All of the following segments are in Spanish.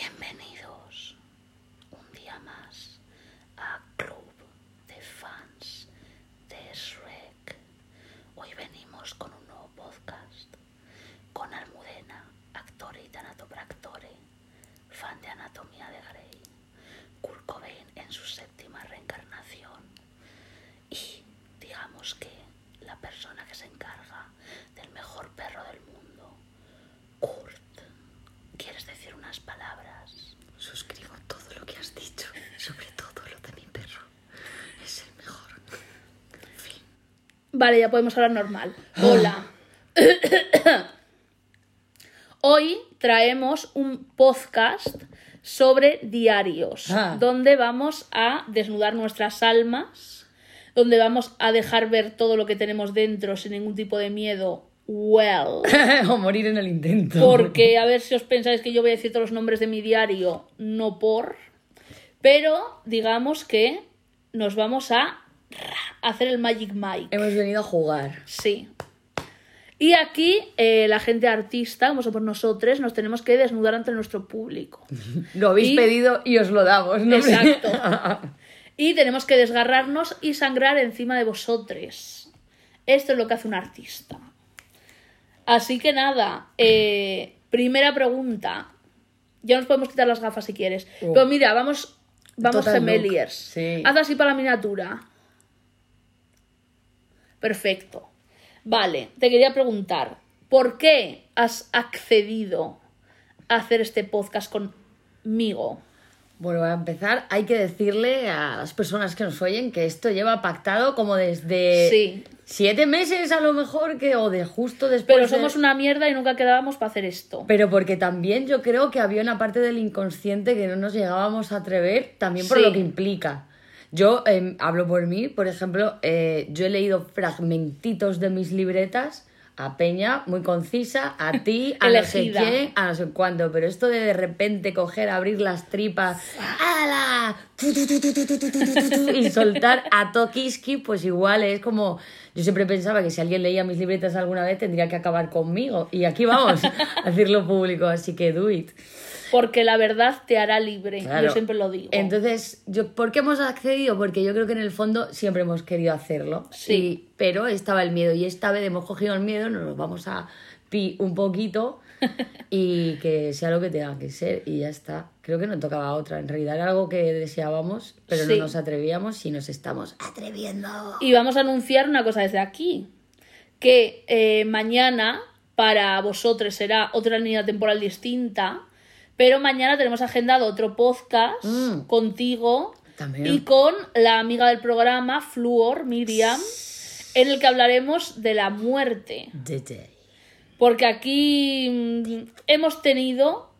Bienvenidos un día más a Club de Fans de Shrek. Hoy venimos con un nuevo podcast con Almudena, actor y tanatopractore, fan de Anatomía de Grey, Kurt Cobain en su séptima reencarnación y digamos que la persona que se encarga del mejor perro del mundo, Kurt. ¿Quieres decir unas palabras? Suscribo todo lo que has dicho, sobre todo lo de mi perro. Es el mejor. Fin. Vale, ya podemos hablar normal. Hola. Hoy traemos un podcast sobre diarios, Ah. donde vamos a desnudar nuestras almas, donde vamos a dejar ver todo lo que tenemos dentro sin ningún tipo de miedo. Well. o morir en el intento. Porque a ver si os pensáis que yo voy a decir todos los nombres de mi diario, no por. Pero digamos que nos vamos a hacer el Magic Mike. Hemos venido a jugar. Sí. Y aquí eh, la gente artista, como somos nosotros, nos tenemos que desnudar ante nuestro público. Lo habéis Y- pedido y os lo damos, ¿no? Exacto. Y tenemos que desgarrarnos y sangrar encima de vosotros. Esto es lo que hace un artista. Así que nada, eh, primera pregunta. Ya nos podemos quitar las gafas si quieres. Oh. Pero mira, vamos, vamos Total gemeliers. Sí. Haz así para la miniatura. Perfecto. Vale, te quería preguntar, ¿por qué has accedido a hacer este podcast conmigo? Bueno, a empezar, hay que decirle a las personas que nos oyen que esto lleva pactado como desde Sí. siete meses a lo mejor, que o de justo después. Pero de- somos una mierda y nunca quedábamos para hacer esto. Pero porque también yo creo que había una parte del inconsciente que no nos llegábamos a atrever, también por Sí. lo que implica. Yo em, hablo por mí, por ejemplo, eh, yo he leído fragmentitos de mis libretas a Peña, muy concisa, a ti, a no sé quién, a no sé cuándo, pero esto de de repente coger, abrir las tripas, ¡ala! y soltar a Tokiski, pues igual es como. Yo siempre pensaba que si alguien leía mis libretas alguna vez tendría que acabar conmigo, y aquí vamos a decirlo público, así que do it. Porque la verdad te hará libre. Claro. Yo siempre lo digo. Entonces, yo, ¿por qué hemos accedido? Porque yo creo que en el fondo siempre hemos querido hacerlo. Sí. Y- pero estaba el miedo. Y esta vez hemos cogido el miedo, nos lo vamos a pi un poquito y que sea lo que tenga que ser. Y ya está. Creo que no tocaba otra. En realidad era algo que deseábamos, pero Sí. no nos atrevíamos y nos estamos atreviendo. Y vamos a anunciar una cosa desde aquí. Que eh, mañana para vosotros será otra línea temporal distinta. Pero mañana tenemos agendado otro podcast Mm. contigo También. y con la amiga del programa, Fluor, Miriam, en el que hablaremos de la muerte. Porque aquí mm, hemos tenido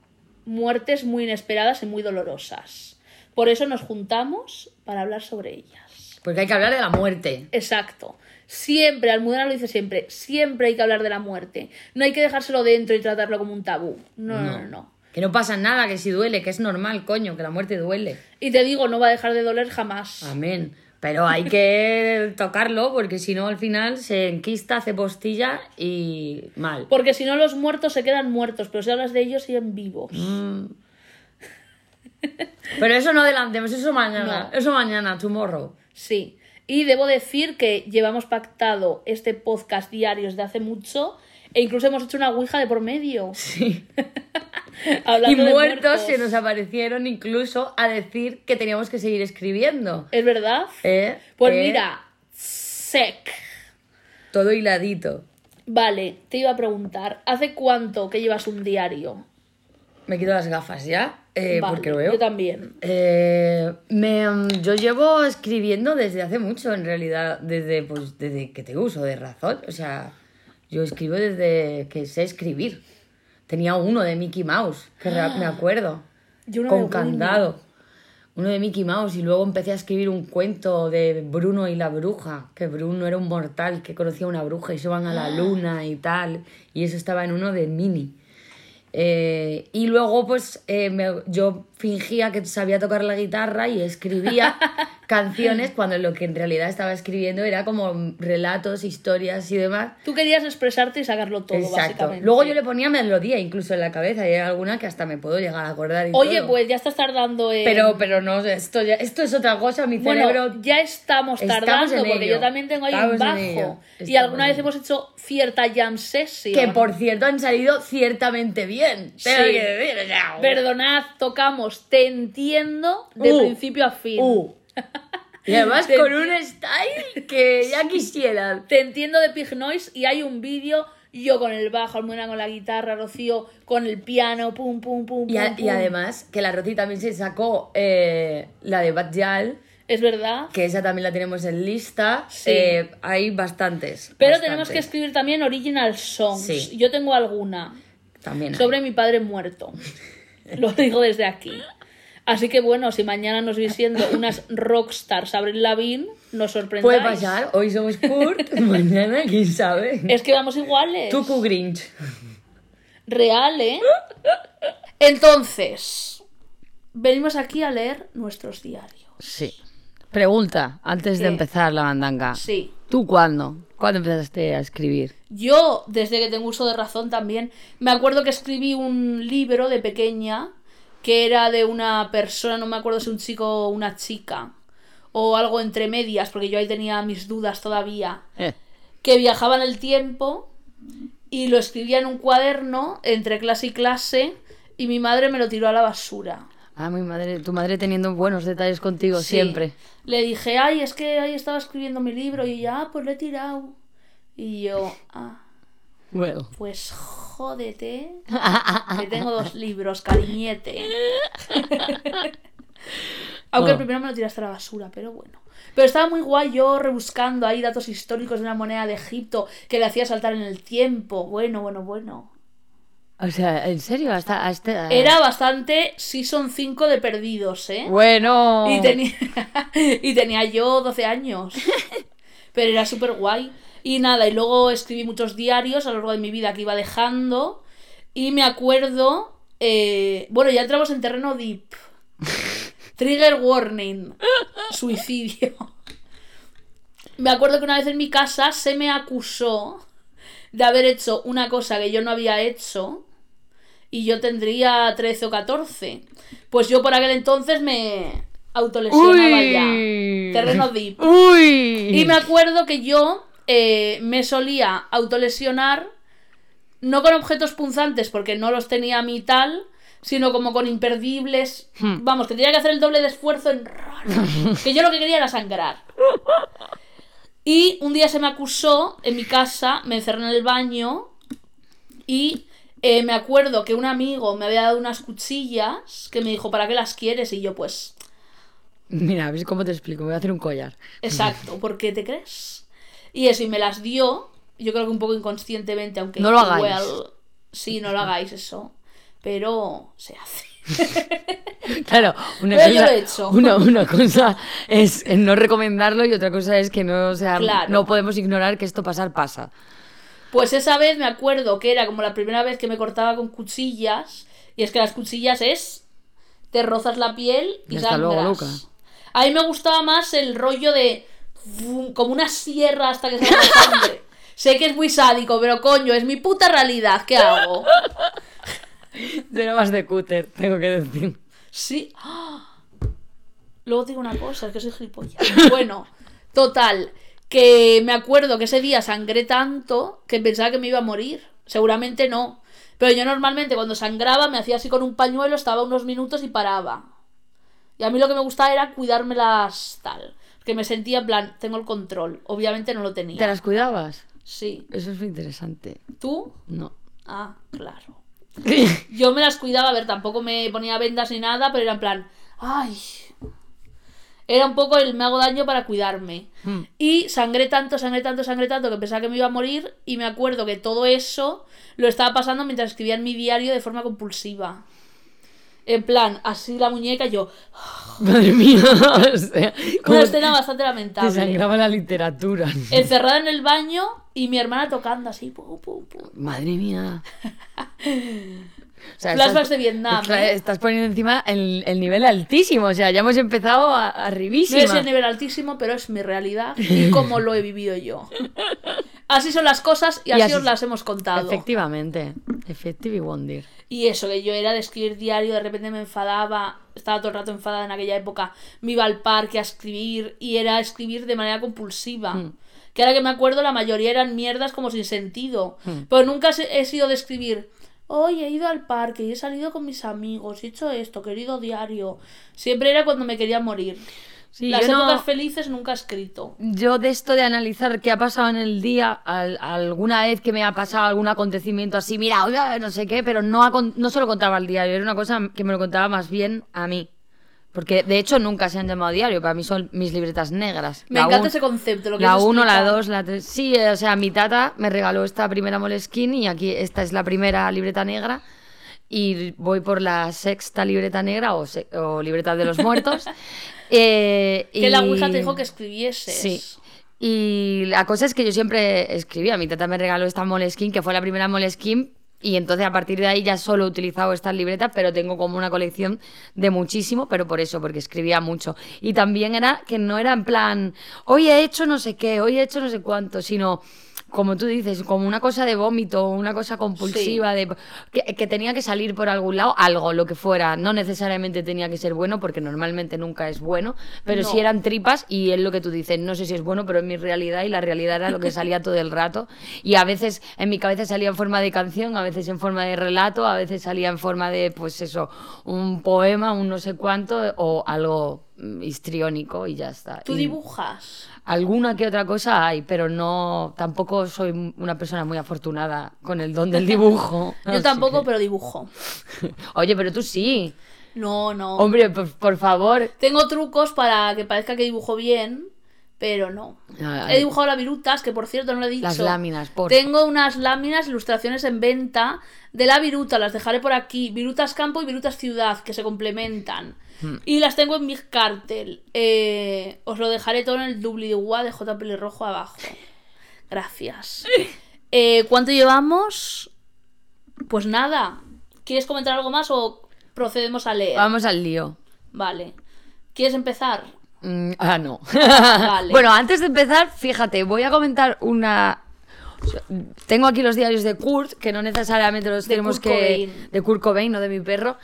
muertes muy inesperadas y muy dolorosas. Por eso nos juntamos para hablar sobre ellas. Porque hay que hablar de la muerte. Exacto. Siempre, Almudena lo dice siempre, siempre hay que hablar de la muerte. No hay que dejárselo dentro y tratarlo como un tabú. No, no, no. no. Que no pasa nada, que si duele, que es normal, coño, que la muerte duele. Y te digo, no va a dejar de doler jamás. Amén. Pero hay que tocarlo porque si no al final se enquista, hace postilla y mal. Porque si no, los muertos se quedan muertos, pero si hablas de ellos, siguen vivos. Mm. Pero eso no adelantemos, eso mañana. No. Eso mañana, tomorrow. Sí. Y debo decir que llevamos pactado este podcast diario desde hace mucho e incluso hemos hecho una ouija de por medio. Sí. Hablando y muertos se nos aparecieron incluso a decir que teníamos que seguir escribiendo. ¿Es verdad? ¿Eh? Pues ¿Eh? mira, sec. Todo hiladito. Vale, te iba a preguntar, ¿hace cuánto que llevas un diario? Me quito las gafas ya, eh, Vale, porque lo veo. Yo también. Eh, me, mm, yo llevo escribiendo desde hace mucho, en realidad, desde, pues, desde que te uso de razón. O sea, yo escribo desde que sé escribir. Tenía uno de Mickey Mouse, que me acuerdo, Yo uno con candado. Uno de Mickey Mouse y luego empecé a escribir un cuento de Bruno y la bruja, que Bruno era un mortal que conocía a una bruja y se van a la luna y tal, y eso estaba en uno de Mini. Eh, y luego, pues, eh, me- yo fingía que sabía tocar la guitarra y escribía canciones cuando lo que en realidad estaba escribiendo era como relatos, historias y demás. Tú querías expresarte y sacarlo todo, Exacto. básicamente. Luego yo le ponía melodía incluso en la cabeza y hay alguna que hasta me puedo llegar a acordar. y Oye, todo. pues ya estás tardando en... Pero, pero no, esto, ya, esto es otra cosa, mi Bueno, cerebro... ya estamos Estamos tardando en porque ello. yo también tengo ahí un Estamos ello. bajo. Y Estamos alguna vez hemos hecho cierta jam session. Que por cierto han salido ciertamente bien. Tengo Sí. que decir, o sea, Perdonad, tocamos Te entiendo de Uh, principio a fin. uh. Y además Te con un style que ya quisieran. Te entiendo de Pig Noise y hay un vídeo yo con el bajo, Almudena con la guitarra, Rocío con el piano, pum, pum, pum, Y, a- pum, y además que la Rosy también se sacó eh, la de Bad Yal, Es verdad. que esa también la tenemos en lista. Sí. Eh, hay bastantes. Pero bastantes. tenemos que escribir también original songs. Sí. Yo tengo alguna También hay. sobre mi padre muerto. Lo digo desde aquí. Así que bueno, si mañana nos veis siendo unas rockstars Abril Lavigne, nos sorprendáis. Puede pasar, hoy somos Kurt, mañana quién sabe. Es que vamos iguales. Tú Q Grinch. Real, ¿eh? Entonces, venimos aquí a leer nuestros diarios. Sí. Pregunta, antes ¿Qué? de empezar la mandanga. Sí. ¿Tú cuándo? ¿Cuándo empezaste a escribir? Yo, desde que tengo uso de razón también, me acuerdo que escribí un libro de pequeña que era de una persona, no me acuerdo si un chico o una chica, o algo entre medias, porque yo ahí tenía mis dudas todavía, Eh. que viajaba en el tiempo y lo escribía en un cuaderno entre clase y clase y mi madre me lo tiró a la basura. Ah, mi madre, tu madre teniendo buenos detalles contigo Sí. siempre. Le dije, ay, es que ahí estaba escribiendo mi libro y ah, pues lo he tirado. Y yo, ah, Bueno. pues jódete, que tengo dos libros, cariñete. Aunque el Oh. primero me lo tiraste a la basura, pero bueno. Pero estaba muy guay yo rebuscando ahí datos históricos de una moneda de Egipto que le hacía saltar en el tiempo. Bueno, bueno, bueno. O sea, ¿en serio? Hasta, hasta... Era bastante Season 5 de Perdidos, ¿eh? Bueno. Y tenía, y tenía yo 12 años. Pero era súper guay. Y nada, y luego escribí muchos diarios a lo largo de mi vida que iba dejando. Y me acuerdo. eh, bueno, ya entramos en terreno deep. Trigger warning. Suicidio. Me acuerdo que una vez en mi casa se me acusó de haber hecho una cosa que yo no había hecho. Y yo tendría 13 o 14. Pues yo por aquel entonces me autolesionaba Uy. ya. Terreno deep. Uy. Y me acuerdo que yo eh, me solía autolesionar, no con objetos punzantes, porque no los tenía a mí tal, sino como con imperdibles. Hmm. Vamos, que tenía que hacer el doble de esfuerzo en. que yo lo que quería era sangrar. Y un día se me acusó en mi casa, me encerré en el baño y eh, me acuerdo que un amigo me había dado unas cuchillas que me dijo, ¿para qué las quieres? Y yo, pues, Mira, ¿ves cómo te explico? Me voy a hacer un collar. Exacto, ¿por qué te crees? Y eso, y me las dio, yo creo que un poco inconscientemente, aunque... No lo hagáis. sí, no lo hagáis eso, pero se hace. Claro, una Pero cosa, yo lo he hecho. Una, una cosa es no recomendarlo y otra cosa es que no, o sea, Claro. no podemos ignorar que esto pasar pasa. Pues esa vez me acuerdo que era como la primera vez que me cortaba con cuchillas, y es que las cuchillas es... te rozas la piel y Y hasta luego. Luca. A mí me gustaba más el rollo de... como una sierra hasta que salga sangre. sé que es muy sádico, pero coño, es mi puta realidad, ¿qué hago? Era más de cúter, tengo que decir. Sí. ¡Ah! Luego digo una cosa, es que soy gilipollas. Bueno, total, que me acuerdo que ese día sangré tanto que pensaba que me iba a morir. Seguramente no. Pero yo normalmente cuando sangraba me hacía así con un pañuelo, estaba unos minutos y paraba. Y a mí lo que me gustaba era cuidármelas tal. Que me sentía en plan, tengo el control. Obviamente no lo ¿Te tenía. las cuidabas? Sí. Eso es muy interesante. ¿Tú? No. Ah, claro. Yo me las cuidaba, a ver, tampoco me ponía vendas ni nada, pero era en plan, ay. Era un poco el me hago daño para cuidarme. Hmm. Y sangré tanto, sangré tanto, sangré tanto que pensaba que me iba a morir y me acuerdo que todo eso lo estaba pasando mientras escribía en mi diario de forma compulsiva. En plan, así la muñeca y yo. Madre mía. o sea, Una escena bastante te lamentable. sangraba la literatura. Encerrada en el baño y mi hermana tocando así. pum, pum, pum. Madre mía. O sea, Flashbacks estás- de Vietnam, ¿eh? Estás poniendo encima el, el nivel altísimo. O sea, ya hemos empezado a, No arribísima. es el nivel altísimo, pero es mi realidad y cómo lo he vivido yo. Así son las cosas y Y así, así- os las hemos contado. Efectivamente. Effective Wonder. Y eso, que yo era de escribir diario, de repente me enfadaba, estaba todo el rato enfadada en aquella época, me iba al parque a escribir y era escribir de manera compulsiva. Hmm. Que ahora que me acuerdo, la mayoría eran mierdas como sin sentido. Hmm. Pero nunca he sido de escribir, hoy he ido al parque y he salido con mis amigos, he hecho esto, querido diario. Siempre era cuando me quería morir. Sí, Las no- épocas felices nunca he escrito. Yo de esto de analizar qué ha pasado en el día, al- alguna vez que me ha pasado algún acontecimiento así, mira, no sé qué, pero no, no se lo contaba al diario, era una cosa que me lo contaba más bien a mí. Porque de hecho nunca se han llamado diario, para mí son mis libretas negras. Me La encanta un- ese concepto. Lo que La has 1, la explicado. 2, la 3. Sí, o sea, mi tata me regaló esta primera Moleskine y aquí esta es la primera libreta negra. Y voy por la sexta libreta negra o, se- o libreta de los muertos. Eh, Que la y- Ouija te dijo que escribieses. Sí. Y la cosa es que yo siempre escribía. Mi tata me regaló esta Moleskine, que fue la primera Moleskine. Y entonces a partir de ahí ya solo he utilizado estas libretas, pero tengo como una colección de muchísimo, pero por eso, porque escribía mucho. Y también era que no era en plan, hoy he hecho no sé qué, hoy he hecho no sé cuánto, sino como tú dices, como una cosa de vómito, una cosa compulsiva, de que, que tenía que salir por algún lado, algo, lo que fuera. No necesariamente tenía que ser bueno, porque normalmente nunca es bueno, pero No. si eran tripas y es lo que tú dices, no sé si es bueno, pero es mi realidad y la realidad era lo que salía todo el rato. Y a veces en mi cabeza salía en forma de canción, a veces en forma de relato, a veces salía en forma de, pues eso, un poema, un no sé cuánto o algo mm, histriónico y ya está. ¿Tú dibujas? Alguna que otra cosa hay, pero no, tampoco soy una persona muy afortunada con el don del dibujo. Yo tampoco, que- pero dibujo. Oye, pero tú sí. No, no. Hombre, por, por favor. Tengo trucos para que parezca que dibujo bien, pero no. He dibujado las virutas, que por cierto no lo he dicho. Las láminas, por Tengo unas láminas, ilustraciones en venta de la viruta, las dejaré por aquí. Virutas campo y virutas ciudad, que se complementan. Y las tengo en Big Cartel. Eh, os lo dejaré todo en el doobly-doo de J. Pelirrojo abajo. Gracias. Eh, ¿Cuánto llevamos? Pues nada. ¿Quieres comentar algo más o procedemos a leer? Vamos al lío. Vale. ¿Quieres empezar? Mm, ah, no. Vale. bueno, antes de empezar, fíjate, voy a comentar una. Tengo aquí los diarios de Kurt, que no necesariamente los De tenemos Kurt que. Cobain. De Kurt Cobain, no de mi perro.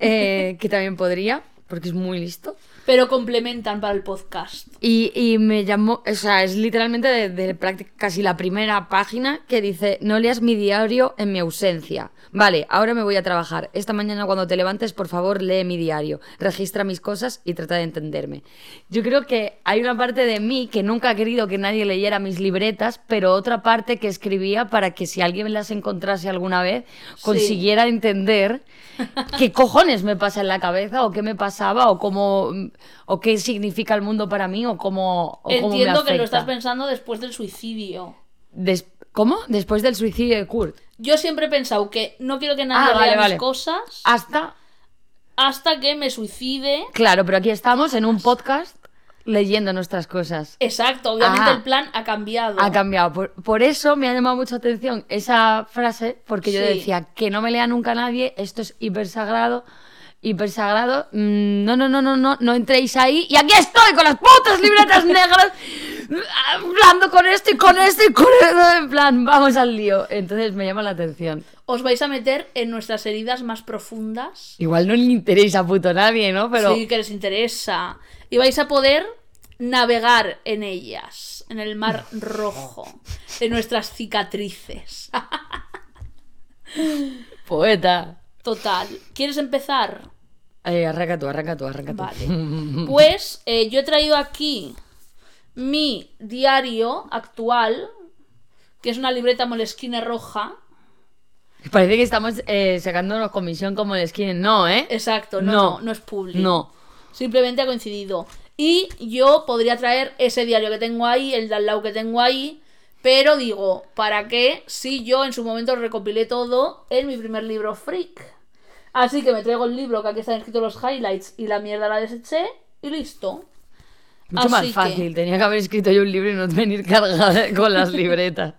eh, que también podría, porque es muy listo. Pero complementan para el podcast. Y, y me llamó, o sea, es literalmente de, de casi la primera página que dice, no leas mi diario en mi ausencia. Vale, ahora me voy a trabajar. Esta mañana cuando te levantes, por favor, lee mi diario, registra mis cosas y trata de entenderme. Yo creo que hay una parte de mí que nunca ha querido que nadie leyera mis libretas, pero otra parte que escribía para que si alguien las encontrase alguna vez, consiguiera entender qué cojones me pasa en la cabeza o qué me pasaba o cómo o qué significa el mundo para mí o cómo, o cómo me Entiendo que lo estás pensando después del suicidio. Des- ¿Cómo? Después del suicidio de Kurt. Yo siempre he pensado que no quiero que nadie Ah, vale, mis cosas Hasta, hasta que me suicide. claro, pero aquí estamos en un podcast leyendo nuestras cosas. Exacto, obviamente Ah. el plan ha cambiado. Ha cambiado. Por, por eso me ha llamado mucha atención esa frase, porque yo Sí. decía que no me lea nunca nadie, esto es hiper sagrado, hiper sagrado. mm, No, no, no, no, no, no entréis ahí. Y aquí estoy con las putas libretas negras, hablando con esto y con esto y con esto, en plan, vamos al lío. Entonces me llama la atención. Os vais a meter en nuestras heridas más profundas. Igual no le interesa a puto nadie, ¿no? Pero Sí, que les interesa. Y vais a poder navegar en ellas, en el mar rojo, de nuestras cicatrices. poeta. Total. ¿Quieres empezar? Eh, arranca tú, arranca tú, arranca tú. Vale. Pues eh, yo he traído aquí mi diario actual, que es una libreta moleskine roja. Parece que estamos eh, sacándonos comisión como el skin. No, ¿eh? Exacto, no, No. no, no es público. No. Simplemente ha coincidido. Y yo podría traer ese diario que tengo ahí, el de al lado que tengo ahí, pero digo, ¿para qué si yo en su momento recopilé todo en mi primer libro Freak? Así que me traigo el libro que aquí están escritos los highlights y la mierda la deseché y listo. Mucho Así más que- fácil. Tenía que haber escrito yo un libro y no venir cargada con las libretas.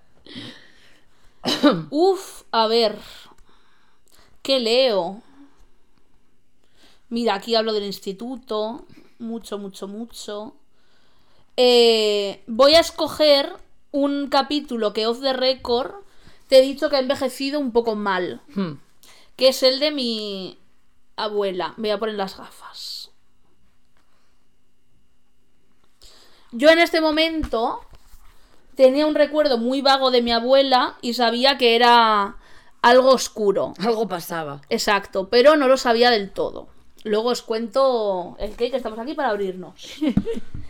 Uf, a ver. ¿Qué leo? Mira, aquí hablo del instituto. Mucho, mucho, mucho. Eh, voy a escoger un capítulo que off the record te he dicho que ha envejecido un poco mal. Hmm. Que es el de mi abuela. Me voy a poner las gafas. Yo en este momento tenía un recuerdo muy vago de mi abuela y sabía que era algo oscuro. Algo pasaba. Exacto, pero no lo sabía del todo. Luego os cuento el qué, que estamos aquí para abrirnos.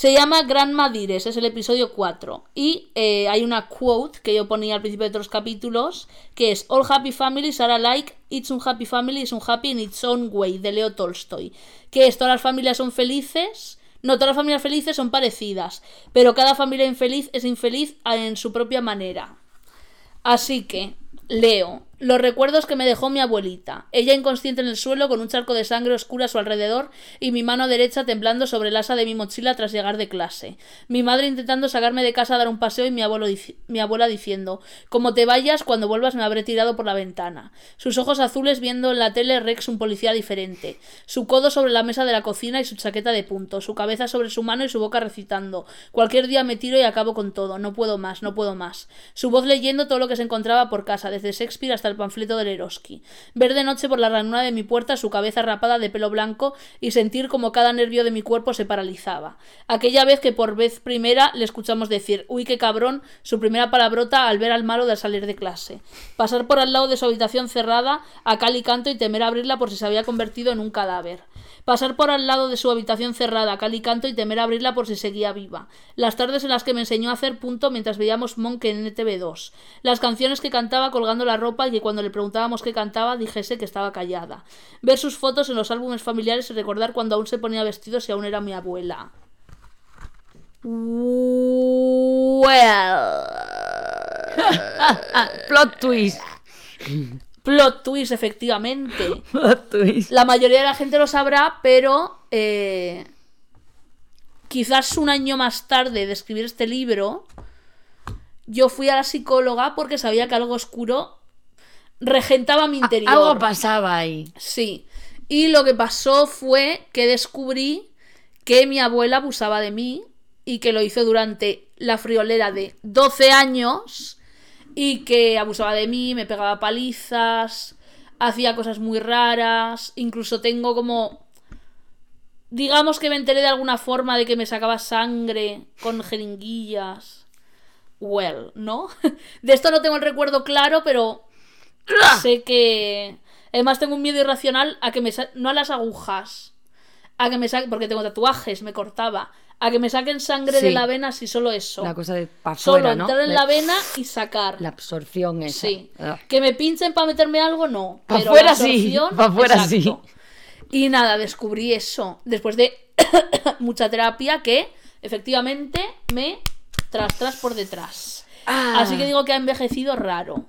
Se llama Grandma Dires, es el episodio 4. Y eh, hay una quote que yo ponía al principio de otros capítulos, que es All happy families are alike, it's un happy family is un happy in its own way, de Leo Tolstoy. Que es, todas las familias son felices, no todas las familias felices son parecidas, pero cada familia infeliz es infeliz en su propia manera. Así que, leo, los recuerdos que me dejó mi abuelita, ella inconsciente en el suelo con un charco de sangre oscura a su alrededor y mi mano derecha temblando sobre el asa de mi mochila tras llegar de clase. Mi madre intentando sacarme de casa a dar un paseo y mi, abuelo mi abuela diciendo, como te vayas, cuando vuelvas me habré tirado por la ventana. Sus ojos azules viendo en la tele Rex un policía diferente. Su codo sobre la mesa de la cocina y su chaqueta de punto. Su cabeza sobre su mano y su boca recitando. Cualquier día me tiro y acabo con todo. No puedo más, no puedo más. Su voz leyendo todo lo que se encontraba por casa, desde Shakespeare hasta el panfleto de Leroski. Ver de noche por la ranura de mi puerta su cabeza rapada de pelo blanco y sentir como cada nervio de mi cuerpo se paralizaba. Aquella vez que por vez primera le escuchamos decir, uy, qué cabrón, su primera palabrota al ver al malo de salir de clase. Pasar por al lado de su habitación cerrada, a cal y canto y temer abrirla por si se había convertido en un cadáver. Pasar por al lado de su habitación cerrada, a cal y canto y temer abrirla por si seguía viva. Las tardes en las que me enseñó a hacer punto mientras veíamos Monk en NTV2. Las canciones que cantaba colgando la ropa y que cuando le preguntábamos qué cantaba dijese que estaba callada. Ver sus fotos en los álbumes familiares y recordar cuando aún se ponía vestidos y aún era mi abuela. Well. Plot twist. Plot twist, efectivamente. Plot twist. La mayoría de la gente lo sabrá, pero eh, quizás un año más tarde de escribir este libro, yo fui a la psicóloga porque sabía que algo oscuro regentaba mi interior. Algo pasaba ahí. Sí. Y lo que pasó fue que descubrí que mi abuela abusaba de mí y que lo hizo durante la friolera de 12 años y que abusaba de mí, me pegaba palizas, hacía cosas muy raras, incluso tengo como... Digamos que me enteré de alguna forma de que me sacaba sangre con jeringuillas. Well, ¿no? De esto no tengo el recuerdo claro, pero sé que... Además tengo un miedo irracional a que me sa- no a las agujas, a que me saquen, porque tengo tatuajes, me cortaba, a que me saquen sangre de Sí. la vena si solo eso. La cosa de para Solo entrar en De- la vena y sacar. La absorción esa. Sí. Ah. Que me pinchen para meterme algo, no. Pero fuera sí, absorción, pa' fuera exacto. Y nada, descubrí eso. Después de mucha terapia que efectivamente me tras tras por detrás. Ah. Así que digo que ha envejecido raro.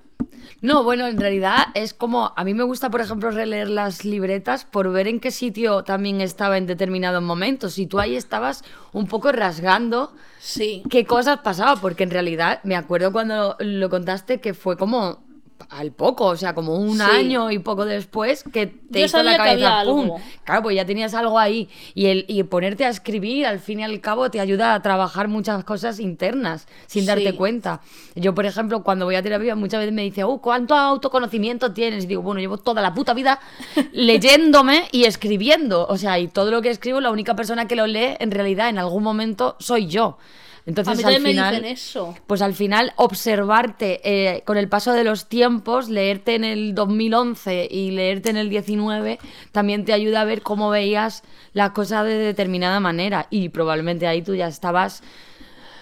No, bueno, en realidad es como. A mí me gusta, por ejemplo, releer las libretas por ver en qué sitio también estaba en determinados momentos. Si tú ahí estabas un poco rasgando Sí. qué cosas pasaba, porque en realidad me acuerdo cuando lo contaste que fue como al poco, o sea, como un Sí. año y poco después que te Yo hizo la sabía que cabeza algo. Claro, pues ya tenías algo ahí y el y ponerte a escribir al fin y al cabo te ayuda a trabajar muchas cosas internas sin darte Sí. cuenta. Yo, por ejemplo, cuando voy a terapia muchas veces me dice, "Uh, ¿cuánto autoconocimiento tienes?" Y digo, "Bueno, llevo toda la puta vida leyéndome y escribiendo, o sea, y todo lo que escribo la única persona que lo lee en realidad en algún momento soy yo." Entonces, a mí al final, me dicen eso. pues al final observarte eh, con el paso de los tiempos, leerte en el 2011 y leerte en el 19, también te ayuda a ver cómo veías las cosas de determinada manera y probablemente ahí tú ya estabas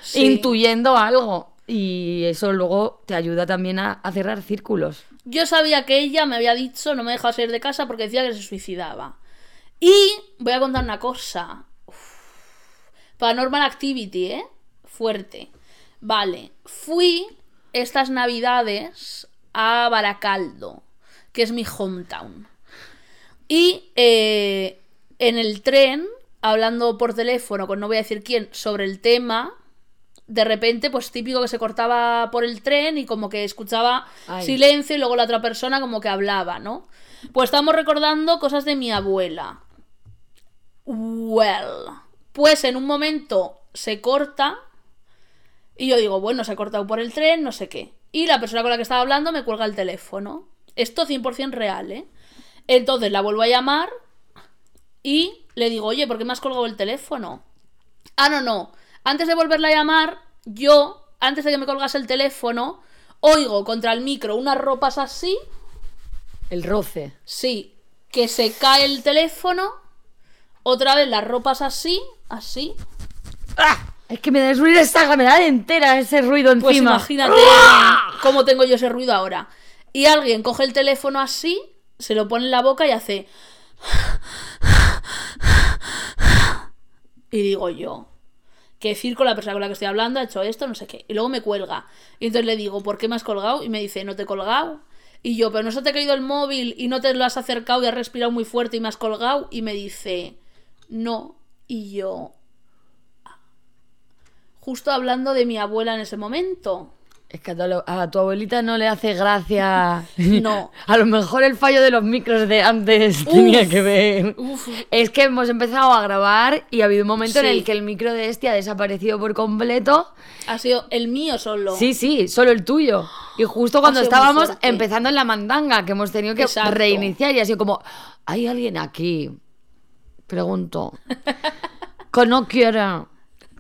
Sí. intuyendo algo y eso luego te ayuda también a, a cerrar círculos. Yo sabía que ella me había dicho, no me dejaba salir de casa porque decía que se suicidaba. Y voy a contar una cosa. Uf. Paranormal Activity, ¿eh? Fuerte. Vale, fui estas navidades a Baracaldo, que es mi hometown. Y eh, en el tren, hablando por teléfono con no voy a decir quién, sobre el tema de repente, pues típico que se cortaba por el tren y como que escuchaba Ay. silencio y luego la otra persona como que hablaba, ¿no? Pues estamos recordando cosas de mi abuela. Well. Pues en un momento se corta y yo digo, bueno, se ha cortado por el tren, no sé qué. Y la persona con la que estaba hablando me cuelga el teléfono. Esto 100% real, ¿eh? Entonces la vuelvo a llamar y le digo, oye, ¿por qué me has colgado el teléfono? Ah, no, no. Antes de volverla a llamar, yo, antes de que me colgase el teléfono, oigo contra el micro unas ropas así, El roce. sí, que se cae el teléfono, otra vez las ropas así, así. Es que me da ruido esta me da entera ese ruido Pues encima. imagínate cómo tengo yo ese ruido ahora. Y alguien coge el teléfono así, se lo pone en la boca y hace... Y digo yo, que Circo, la persona con la que estoy hablando, ha hecho esto, no sé qué. Y luego me cuelga. Y entonces le digo, ¿por qué me has colgado? Y me dice, ¿no te he colgado? Y yo, pero no se te ha caído el móvil y no te lo has acercado y has respirado muy fuerte y me has colgado. Y me dice, no. Y yo, justo hablando de mi abuela en ese momento. Es que a tu, a tu abuelita no le hace gracia. No. A lo mejor el fallo de los micros de antes tenía que ver. Uf. Es que hemos empezado a grabar y ha habido un momento en el que el micro de este ha desaparecido por completo. Ha sido el mío solo. Sí, sí, solo el tuyo. Y justo cuando estábamos empezando en la mandanga, que hemos tenido que Exacto. reiniciar y ha sido como, ¿hay alguien aquí? Pregunto. que no quiere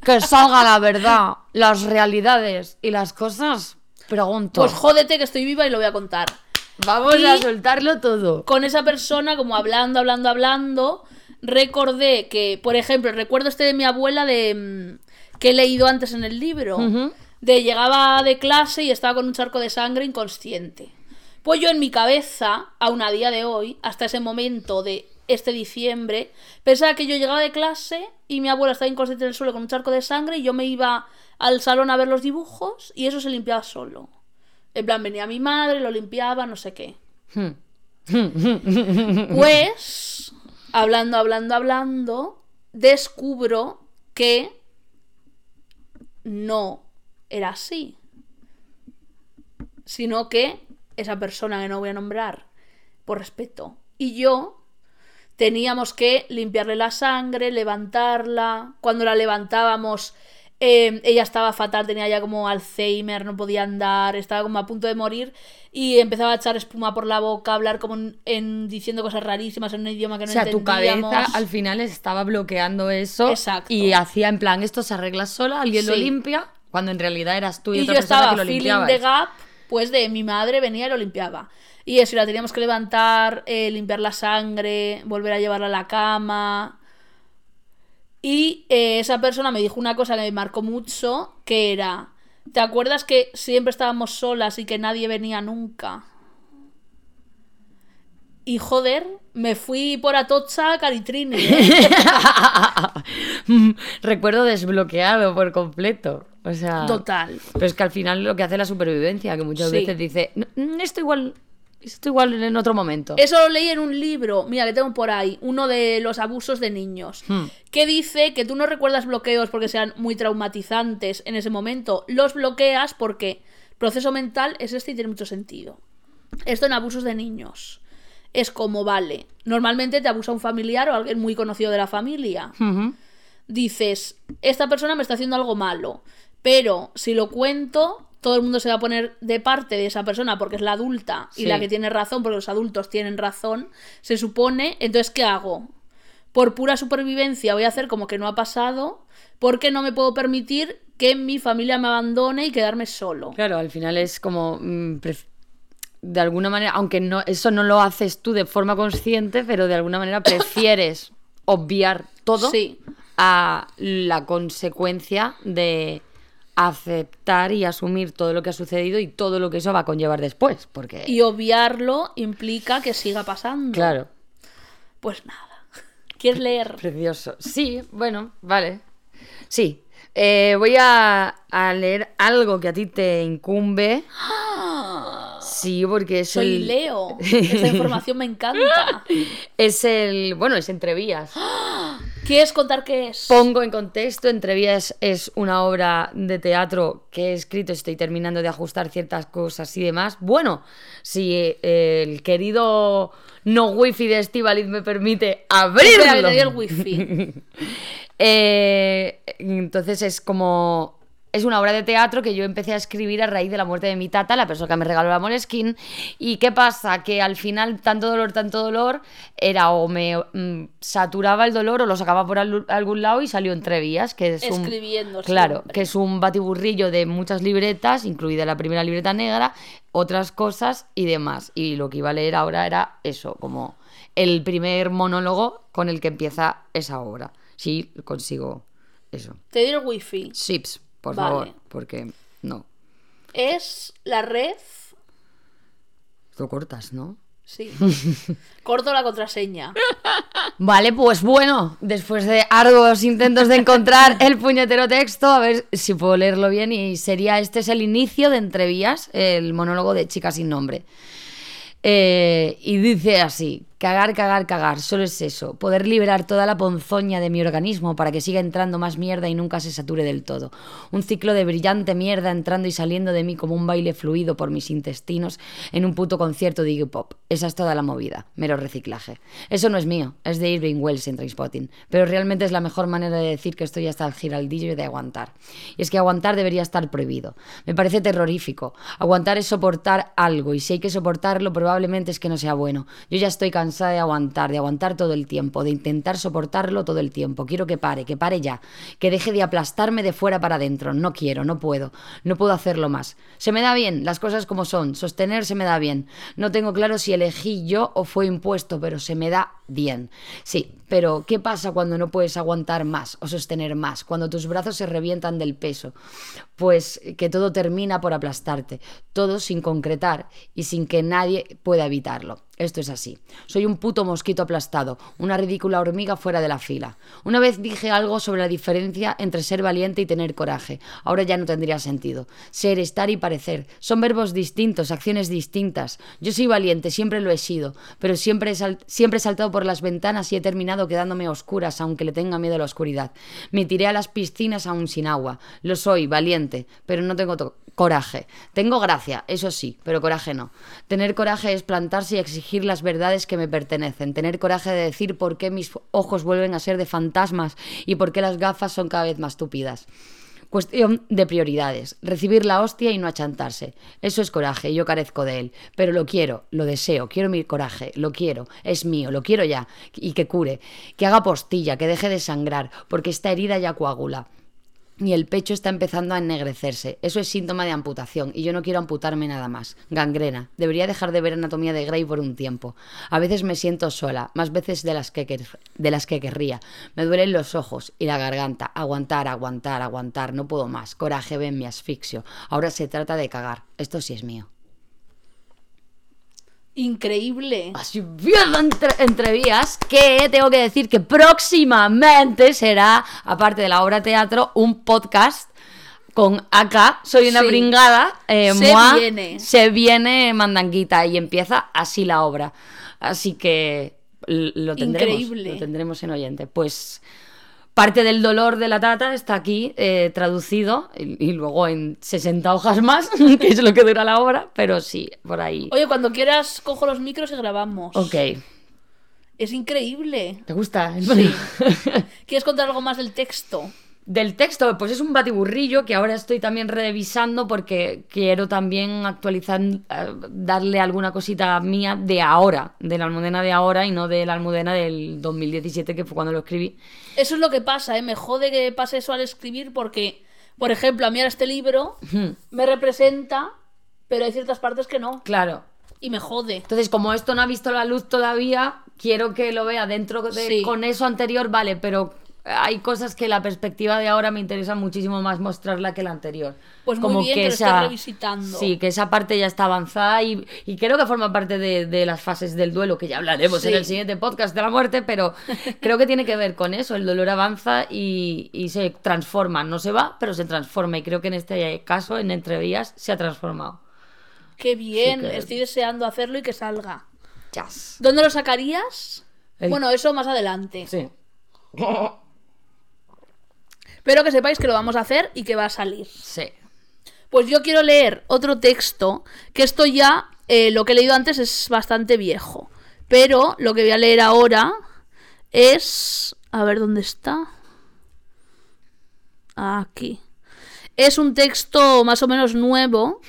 que salga la verdad, las realidades y las cosas. Pregunto. Pues jódete que estoy viva y lo voy a contar. Vamos y- a soltarlo todo. Con esa persona, como hablando, hablando, hablando, recordé que, por ejemplo, recuerdo este de mi abuela de mm, que he leído antes en el libro. De llegaba de clase y estaba con un charco de sangre inconsciente. Pues yo en mi cabeza, aún a día de hoy, hasta ese momento de este diciembre, pensaba que yo llegaba de clase y mi abuela estaba inconsciente en el suelo con un charco de sangre y yo me iba al salón a ver los dibujos y eso se limpiaba solo. En plan, venía mi madre, lo limpiaba, no sé qué. Pues, hablando, hablando, hablando, descubro que no era así. Sino que esa persona que no voy a nombrar por respeto y yo teníamos que limpiarle la sangre, levantarla. Cuando la levantábamos, eh, ella estaba fatal, tenía ya como Alzheimer, no podía andar, estaba como a punto de morir y empezaba a echar espuma por la boca, a hablar como en, en- diciendo cosas rarísimas en un idioma que O no sea, tu cabeza entendíamos. al final estaba bloqueando eso Exacto. y hacía en plan, esto se arregla sola, alguien lo Sí. limpia, cuando en realidad eras tú y, Y otra yo persona estaba que lo limpiaba. the gap, pues de mi madre venía y lo limpiaba. Y eso, y la teníamos que levantar, eh, limpiar la sangre, volver a llevarla a la cama. Y eh, esa persona me dijo una cosa que me marcó mucho, que era, ¿te acuerdas que siempre estábamos solas y que nadie venía nunca? Y joder, me fui por Atocha a Caritrini. ¿eh? Recuerdo desbloqueado por completo. O sea, Total. pero es que al final lo que hace la supervivencia, que muchas Sí. veces dice, "No, mm, esto igual, esto igual en otro momento. Eso lo leí en un libro, mira que tengo por ahí, uno de los abusos de niños, Hmm. que dice que tú no recuerdas bloqueos porque sean muy traumatizantes en ese momento, los bloqueas porque proceso mental es este y tiene mucho sentido. Esto en abusos de niños. Es como, vale, normalmente te abusa un familiar o alguien muy conocido de la familia. Dices, esta persona me está haciendo algo malo, pero si lo cuento, todo el mundo se va a poner de parte de esa persona porque es la adulta y la que tiene razón, porque los adultos tienen razón, se supone, entonces ¿qué hago? Por pura supervivencia voy a hacer como que no ha pasado, porque no me puedo permitir que mi familia me abandone y quedarme solo. Claro, al final es como, mm, pref- de alguna manera, aunque no, eso no lo haces tú de forma consciente, pero de alguna manera prefieres obviar todo Sí. a la consecuencia de aceptar y asumir todo lo que ha sucedido y todo lo que eso va a conllevar después, porque Y obviarlo implica que siga pasando. claro, Pues nada. ¿Quieres leer? precioso. Sí, bueno, vale. Sí, eh, voy a, a leer algo que a ti te incumbe. Sí, porque es Soy el... Leo. Esta información me encanta. Es el. Bueno, es entrevías. ¿Quieres contar qué es? Pongo en contexto, Entrevías es una obra de teatro que he escrito, estoy terminando de ajustar ciertas cosas y demás. Bueno, si eh, el querido no wifi de Estivaliz me permite abrirlo. Espera, el wifi. Eh, entonces es como. Es una obra de teatro que yo empecé a escribir a raíz de la muerte de mi tata, la persona que me regaló la Moleskine. ¿Y qué pasa? Que al final, tanto dolor, tanto dolor, era o me mm, saturaba el dolor o lo sacaba por al- algún lado y salió entre vías. Que es un, Claro, siempre. que es un batiburrillo de muchas libretas, incluida la primera libreta negra, otras cosas y demás. Y lo que iba a leer ahora era eso, como el primer monólogo con el que empieza esa obra. Sí, consigo eso. Te doy el wifi. Chips, por Vale. favor, porque no. Es la red. Lo cortas, ¿no? Sí. Corto la contraseña. Vale, pues bueno, después de arduos intentos de encontrar el puñetero texto, a ver si puedo leerlo bien y sería, este es el inicio de Entrevías, el monólogo de Chica sin nombre. Eh, y dice así, cagar, cagar, cagar, solo es eso, poder liberar toda la ponzoña de mi organismo para que siga entrando más mierda y nunca se sature del todo. Un ciclo de brillante mierda entrando y saliendo de mí como un baile fluido por mis intestinos en un puto concierto de Iggy Pop. Esa es toda la movida, mero reciclaje. Eso no es mío, es de Irving Wells en Trainspotting, pero realmente es la mejor manera de decir que estoy hasta el giraldillo de aguantar. Y es que aguantar debería estar prohibido. Me parece terrorífico. Aguantar es soportar algo y si hay que soportarlo probablemente es que no sea bueno. Yo ya estoy de aguantar, de aguantar todo el tiempo, de intentar soportarlo todo el tiempo. Quiero que pare, que pare ya, que deje de aplastarme de fuera para adentro. No quiero, no puedo, no puedo hacerlo más. Se me da bien, las cosas como son, sostener se me da bien. No tengo claro si elegí yo o fue impuesto, pero se me da bien. Sí, pero ¿qué pasa cuando no puedes aguantar más o sostener más? Cuando tus brazos se revientan del peso. Pues que todo termina por aplastarte, todo sin concretar y sin que nadie pueda evitarlo. Esto es así. Soy un puto mosquito aplastado, una ridícula hormiga fuera de la fila. Una vez dije algo sobre la diferencia entre ser valiente y tener coraje. Ahora ya no tendría sentido. Ser, estar y parecer. Son verbos distintos, acciones distintas. Yo soy valiente, siempre lo he sido, pero siempre he, siempre he saltado por las ventanas y he terminado quedándome a oscuras, aunque le tenga miedo a la oscuridad. Me tiré a las piscinas aún sin agua. Lo soy, valiente, pero no tengo coraje. Tengo gracia, eso sí, pero coraje no. Tener coraje es plantarse y exigir las verdades que me pertenecen. Tener coraje de decir por qué mis ojos vuelven a ser de fantasmas y por qué las gafas son cada vez más túpidas. Cuestión de prioridades. Recibir la hostia y no achantarse. Eso es coraje yo carezco de él. Pero lo quiero, lo deseo, quiero mi coraje, lo quiero, es mío, lo quiero ya. Y que cure, que haga postilla, que deje de sangrar, porque esta herida ya coagula. Y el pecho está empezando a ennegrecerse. Eso es síntoma de amputación y yo no quiero amputarme nada más. Gangrena. Debería dejar de ver anatomía de Grey por un tiempo. A veces me siento sola, más veces de las que, de las que querría. Me duelen los ojos y la garganta. Aguantar, aguantar, aguantar. No puedo más. Coraje, ven, me asfixio. Ahora se trata de cagar. Esto sí es mío. Increíble. Así bien entre, entrevías que tengo que decir que próximamente será, aparte de la obra teatro, un podcast con acá, soy una Sí. bringada, eh, Se viene. se viene mandanguita y empieza así la obra. Así que lo tendremos, Increíble. lo tendremos en oyente. Pues parte del dolor de la tata está aquí eh, traducido y, y luego en 60 hojas más, que es lo que dura la obra, pero sí, por ahí. Oye, cuando quieras cojo los micros y grabamos. Ok. Es increíble. ¿Te gusta? Sí. ¿Quieres contar algo más del texto? Del texto, pues es un batiburrillo que ahora estoy también revisando porque quiero también actualizar, eh, darle alguna cosita mía de ahora, de la almudena de ahora y no de la almudena del 2017 que fue cuando lo escribí. Eso es lo que pasa, ¿eh? Me jode que pase eso al escribir porque, por ejemplo, a mí ahora este libro me representa, pero hay ciertas partes que no. Claro. Y me jode. Entonces, como esto no ha visto la luz todavía, quiero que lo vea dentro de Sí. con eso anterior, vale, pero hay cosas que la perspectiva de ahora me interesa muchísimo más mostrarla que la anterior. Pues muy bien que lo estés revisitando. Sí, que esa parte ya está avanzada y, y creo que forma parte de, de las fases del duelo, que ya hablaremos en el siguiente podcast de la muerte, pero creo que tiene que ver con eso. El dolor avanza y, y se transforma. No se va, pero se transforma. Y creo que en este caso, en Entrevías, se ha transformado. Qué bien, Sí que- estoy deseando hacerlo y que salga. Yes. ¿Dónde lo sacarías? El- Bueno, eso más adelante. Sí. Pero que sepáis que lo vamos a hacer y que va a salir. Sí. Pues yo quiero leer otro texto, que esto ya, eh, lo que he leído antes es bastante viejo. Pero lo que voy a leer ahora es... A ver dónde está. Aquí. Es un texto más o menos nuevo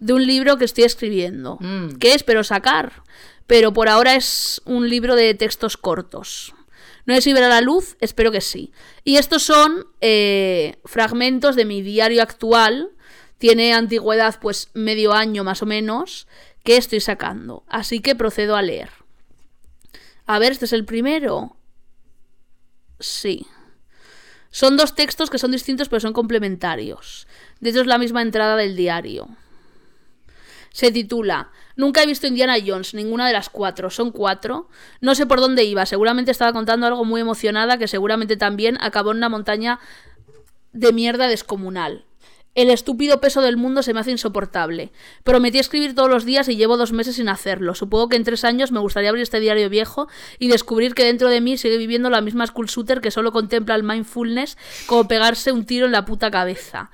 de un libro que estoy escribiendo. Mm. Que espero sacar. Pero por ahora es un libro de textos cortos. No sé si la luz, espero que sí. Y estos son eh, fragmentos de mi diario actual. Tiene antigüedad pues medio año más o menos que estoy sacando. Así que procedo a leer. A ver, este es el primero. Sí. Son dos textos que son distintos pero son complementarios. De hecho es la misma entrada del diario. Se titula Nunca he visto Indiana Jones, ninguna de las cuatro. Son cuatro. No sé por dónde iba. Seguramente estaba contando algo muy emocionada que seguramente también acabó en una montaña de mierda descomunal. El estúpido peso del mundo se me hace insoportable. Prometí escribir todos los días y llevo dos meses sin hacerlo. Supongo que en tres años me gustaría abrir este diario viejo y descubrir que dentro de mí sigue viviendo la misma school shooter que solo contempla el mindfulness como pegarse un tiro en la puta cabeza.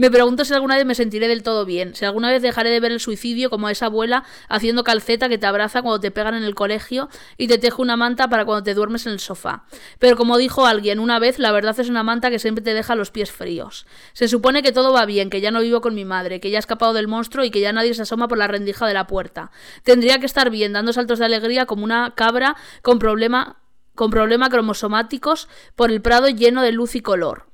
Me pregunto si alguna vez me sentiré del todo bien, si alguna vez dejaré de ver el suicidio como a esa abuela haciendo calceta que te abraza cuando te pegan en el colegio y te teje una manta para cuando te duermes en el sofá. Pero como dijo alguien una vez, la verdad es una manta que siempre te deja los pies fríos. Se supone que todo va bien, que ya no vivo con mi madre, que ya he escapado del monstruo y que ya nadie se asoma por la rendija de la puerta. Tendría que estar bien, dando saltos de alegría como una cabra con problema con problemas cromosomáticos por el prado lleno de luz y color.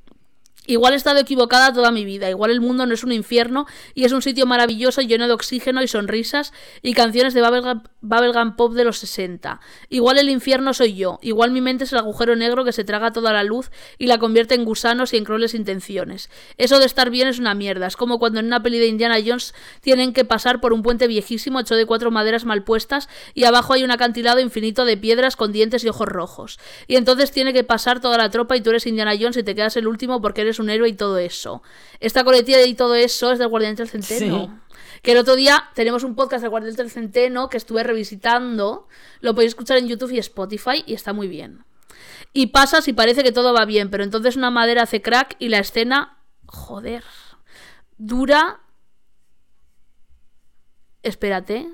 Igual he estado equivocada toda mi vida, igual el mundo no es un infierno y es un sitio maravilloso lleno de oxígeno y sonrisas y canciones de Bubblegum, Bubblegum Pop de los 60. Igual el infierno soy yo, igual mi mente es el agujero negro que se traga toda la luz y la convierte en gusanos y en crueles intenciones. Eso de estar bien es una mierda, es como cuando en una peli de Indiana Jones tienen que pasar por un puente viejísimo hecho de cuatro maderas mal puestas y abajo hay un acantilado infinito de piedras con dientes y ojos rojos. Y entonces tiene que pasar toda la tropa y tú eres Indiana Jones y te quedas el último porque eres un héroe y todo eso. Esta coletilla y todo eso es del Guardián del Centeno. Que el otro día tenemos un podcast del Guardián del Centeno que estuve revisitando. Lo podéis escuchar en YouTube y Spotify y está muy bien. Y pasas y parece que todo va bien, pero entonces una madera hace crack y la escena, joder, dura... Espérate.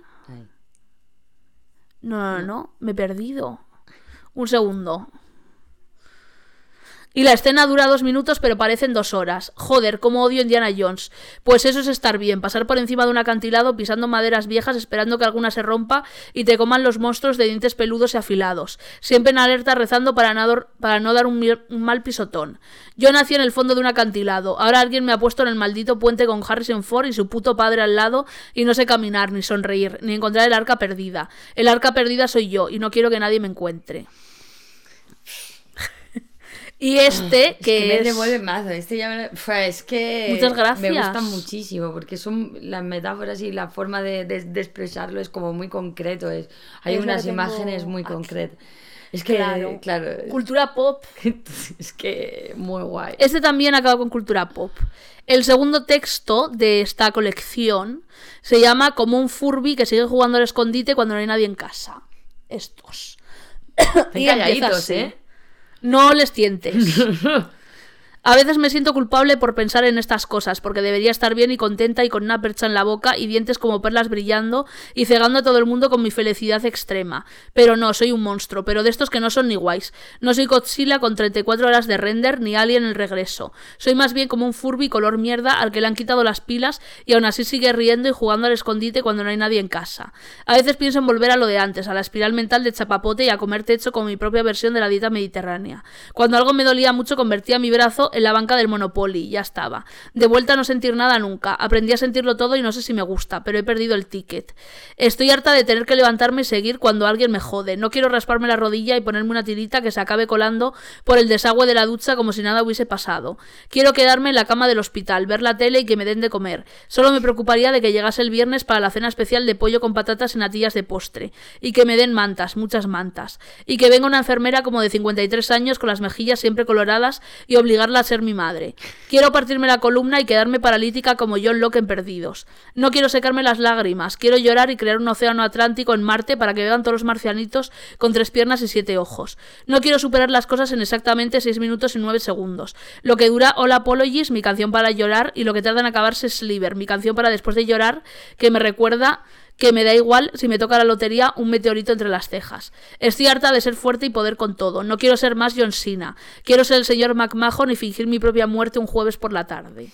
No, no, no, me he perdido. Un segundo. Y la escena dura dos minutos, pero parecen dos horas. Joder, cómo odio Indiana Jones. Pues eso es estar bien, pasar por encima de un acantilado pisando maderas viejas esperando que alguna se rompa y te coman los monstruos de dientes peludos y afilados. Siempre en alerta rezando para no, dar un, un mal pisotón. Yo nací en el fondo de un acantilado. Ahora alguien me ha puesto en el maldito puente con Harrison Ford y su puto padre al lado y no sé caminar, ni sonreír, ni encontrar el arca perdida. El arca perdida soy yo y no quiero que nadie me encuentre. Y este, Es que, que me es... devuelve mazo. Este ya me... Fue, es que Muchas gracias. me gusta muchísimo porque son las metáforas y la forma de, de- de expresarlo es como muy concreto. Es, hay Es unas imágenes muy aquí. concretas. Es que, Claro. claro, Cultura pop. es que muy guay. Este también acaba con cultura pop. El segundo texto de esta colección se llama Como un Furby que sigue jugando al escondite cuando no hay nadie en casa. Estos. Están Y calladitos. ¿eh? No les tientes. A veces me siento culpable por pensar en estas cosas, porque debería estar bien y contenta y con una percha en la boca y dientes como perlas brillando y cegando a todo el mundo con mi felicidad extrema. Pero no, soy un monstruo, pero de estos que no son ni guays. No soy Godzilla con 34 horas de render ni Alien el regreso. Soy más bien como un Furby color mierda al que le han quitado las pilas y aún así sigue riendo y jugando al escondite cuando no hay nadie en casa. A veces pienso en volver a lo de antes, a la espiral mental de chapapote y a comer techo con mi propia versión de la dieta mediterránea. Cuando algo me dolía mucho convertía mi brazo en la banca del Monopoly y ya estaba. De vuelta a no sentir nada nunca. Aprendí a sentirlo todo y no sé si me gusta, pero he perdido el ticket. Estoy harta de tener que levantarme y seguir cuando alguien me jode. No quiero rasparme la rodilla y ponerme una tirita que se acabe colando por el desagüe de la ducha como si nada hubiese pasado. Quiero quedarme en la cama del hospital, ver la tele y que me den de comer. Solo me preocuparía de que llegase el viernes para la cena especial de pollo con patatas en natillas de postre. Y que me den mantas, muchas mantas. Y que venga una enfermera como de 53 años con las mejillas siempre coloradas y obligarla pueda ser mi madre. Quiero partirme la columna y quedarme paralítica como John Locke en Perdidos. No quiero secarme las lágrimas. Quiero llorar y crear un océano Atlántico en Marte para que vean todos los marcianitos con tres piernas y siete ojos. No quiero superar las cosas en exactamente seis minutos y nueve segundos. Lo que dura All Apologies, mi canción para llorar, y lo que tarda en acabarse Sliver, mi canción para después de llorar, que me recuerda que me da igual si me toca la lotería un meteorito entre las cejas. Estoy harta de ser fuerte y poder con todo. No quiero ser más John Cena. Quiero ser el señor McMahon y fingir mi propia muerte un jueves por la tarde.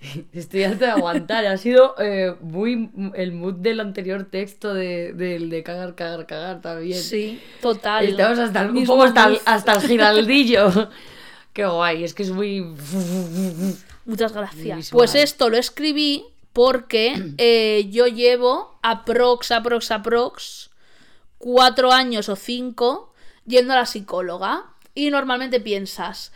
Estoy harta de aguantar. Ha sido eh, muy el mood del anterior texto de, del de cagar, cagar, cagar también. Sí, total. Estamos hasta el, un poco hasta el, mood. hasta el giraldillo. Qué guay, es que es muy... Muchas gracias. Pues esto lo escribí porque eh, yo llevo aprox, aprox, aprox cuatro años o cinco yendo a la psicóloga y normalmente piensas,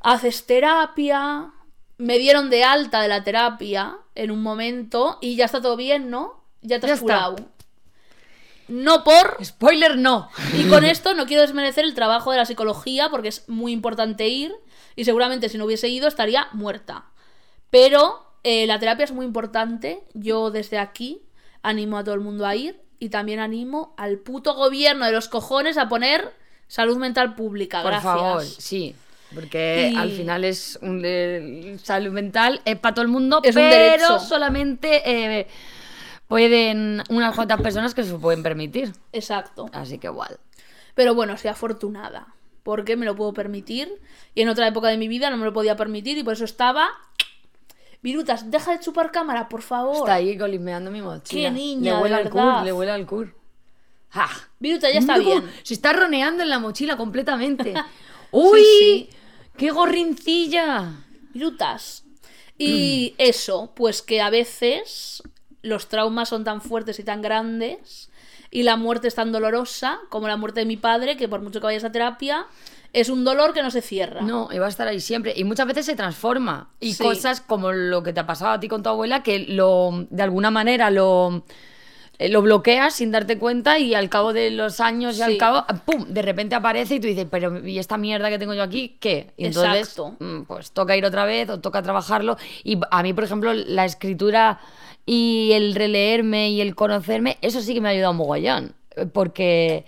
haces terapia, me dieron de alta de la terapia en un momento y ya está todo bien, ¿no? Ya te Ya has está. curado. No por Spoiler, no. y con esto no quiero desmerecer el trabajo de la psicología porque es muy importante ir y seguramente si no hubiese ido estaría muerta. Pero eh, la terapia es muy importante. Yo desde aquí animo a todo el mundo a ir y también animo al puto gobierno de los cojones a poner salud mental pública. Por Gracias. favor, sí. Porque Y- al final es un de- salud mental, es para todo el mundo, Es pero solamente eh, pueden unas cuantas personas que se lo pueden permitir. Exacto. Así que igual. Pero bueno, soy afortunada. Porque me lo puedo permitir. Y en otra época de mi vida no me lo podía permitir. Y por eso estaba. Virutas, deja de chupar cámara, por favor. Está ahí colismeando mi mochila. Qué niña, Le huele de al verdad. cur, le huele al cur. ¡Ja! Viruta, ya está No, bien. Se está roneando en la mochila completamente. ¡Uy! Sí, ¡Qué gorrincilla! Virutas. Y eso, pues que a veces los traumas son tan fuertes y tan grandes y la muerte es tan dolorosa como la muerte de mi padre, que por mucho que vayas a terapia, es un dolor que no se cierra. No, y va a estar ahí siempre. Y muchas veces se transforma. Y Sí. cosas como lo que te ha pasado a ti con tu abuela, que lo, de alguna manera lo, eh, lo bloqueas sin darte cuenta y al cabo de los años y al cabo, ¡pum! De repente aparece y tú dices, pero ¿y esta mierda que tengo yo aquí qué? Y entonces, Exacto. mm, pues toca ir otra vez o toca trabajarlo. Y a mí, por ejemplo, la escritura y el releerme y el conocerme, eso sí que me ha ayudado un mogollón. eh, Porque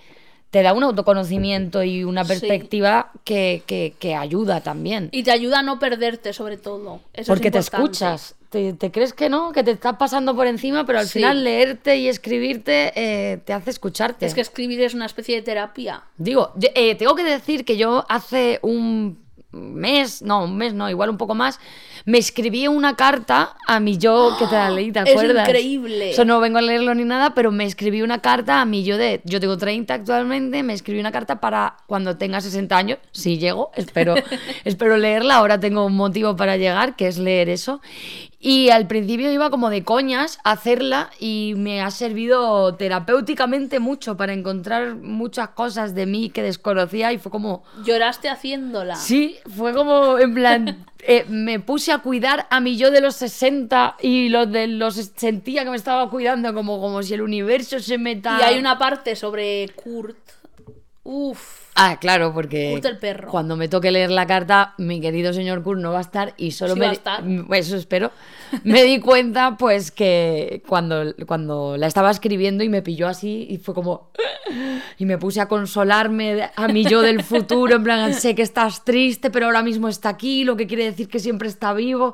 te da un autoconocimiento y una Sí. perspectiva que, que- que ayuda también. Y te ayuda a no perderte, sobre todo. Eso es Porque te escuchas. Te, te crees que no, que te estás pasando por encima, pero al Sí. final leerte y escribirte eh, te hace escucharte. Es que escribir es una especie de terapia. Digo, yo, eh, tengo que decir que yo hace un mes, no, un mes no, igual un poco más, me escribí una carta a mi yo que te la leí, ¿te Es acuerdas? increíble. Eso no vengo a leerlo ni nada, pero me escribí una carta a mi yo de, yo tengo 30 actualmente, me escribí una carta para cuando tenga 60 años, si llego, espero, espero leerla, ahora tengo un motivo para llegar, que es leer eso. Y al principio iba como de coñas a hacerla y me ha servido terapéuticamente mucho para encontrar muchas cosas de mí que desconocía y fue como, Lloraste haciéndola. Sí, fue como en plan, eh, me puse a cuidar a mi yo de los 60 y los de los sentía que me estaba cuidando como, como si el universo se meta. Y hay una parte sobre Kurt. Uf. Ah, claro, porque Kurt el perro. cuando me toque leer la carta, mi querido señor Kurt no va a estar y solo Sí me va a estar. Eso espero. Me di cuenta pues que cuando, cuando la estaba escribiendo y me pilló así y fue como y me puse a consolarme a mi yo del futuro, en plan, sé que estás triste, pero ahora mismo está aquí, lo que quiere decir que siempre está vivo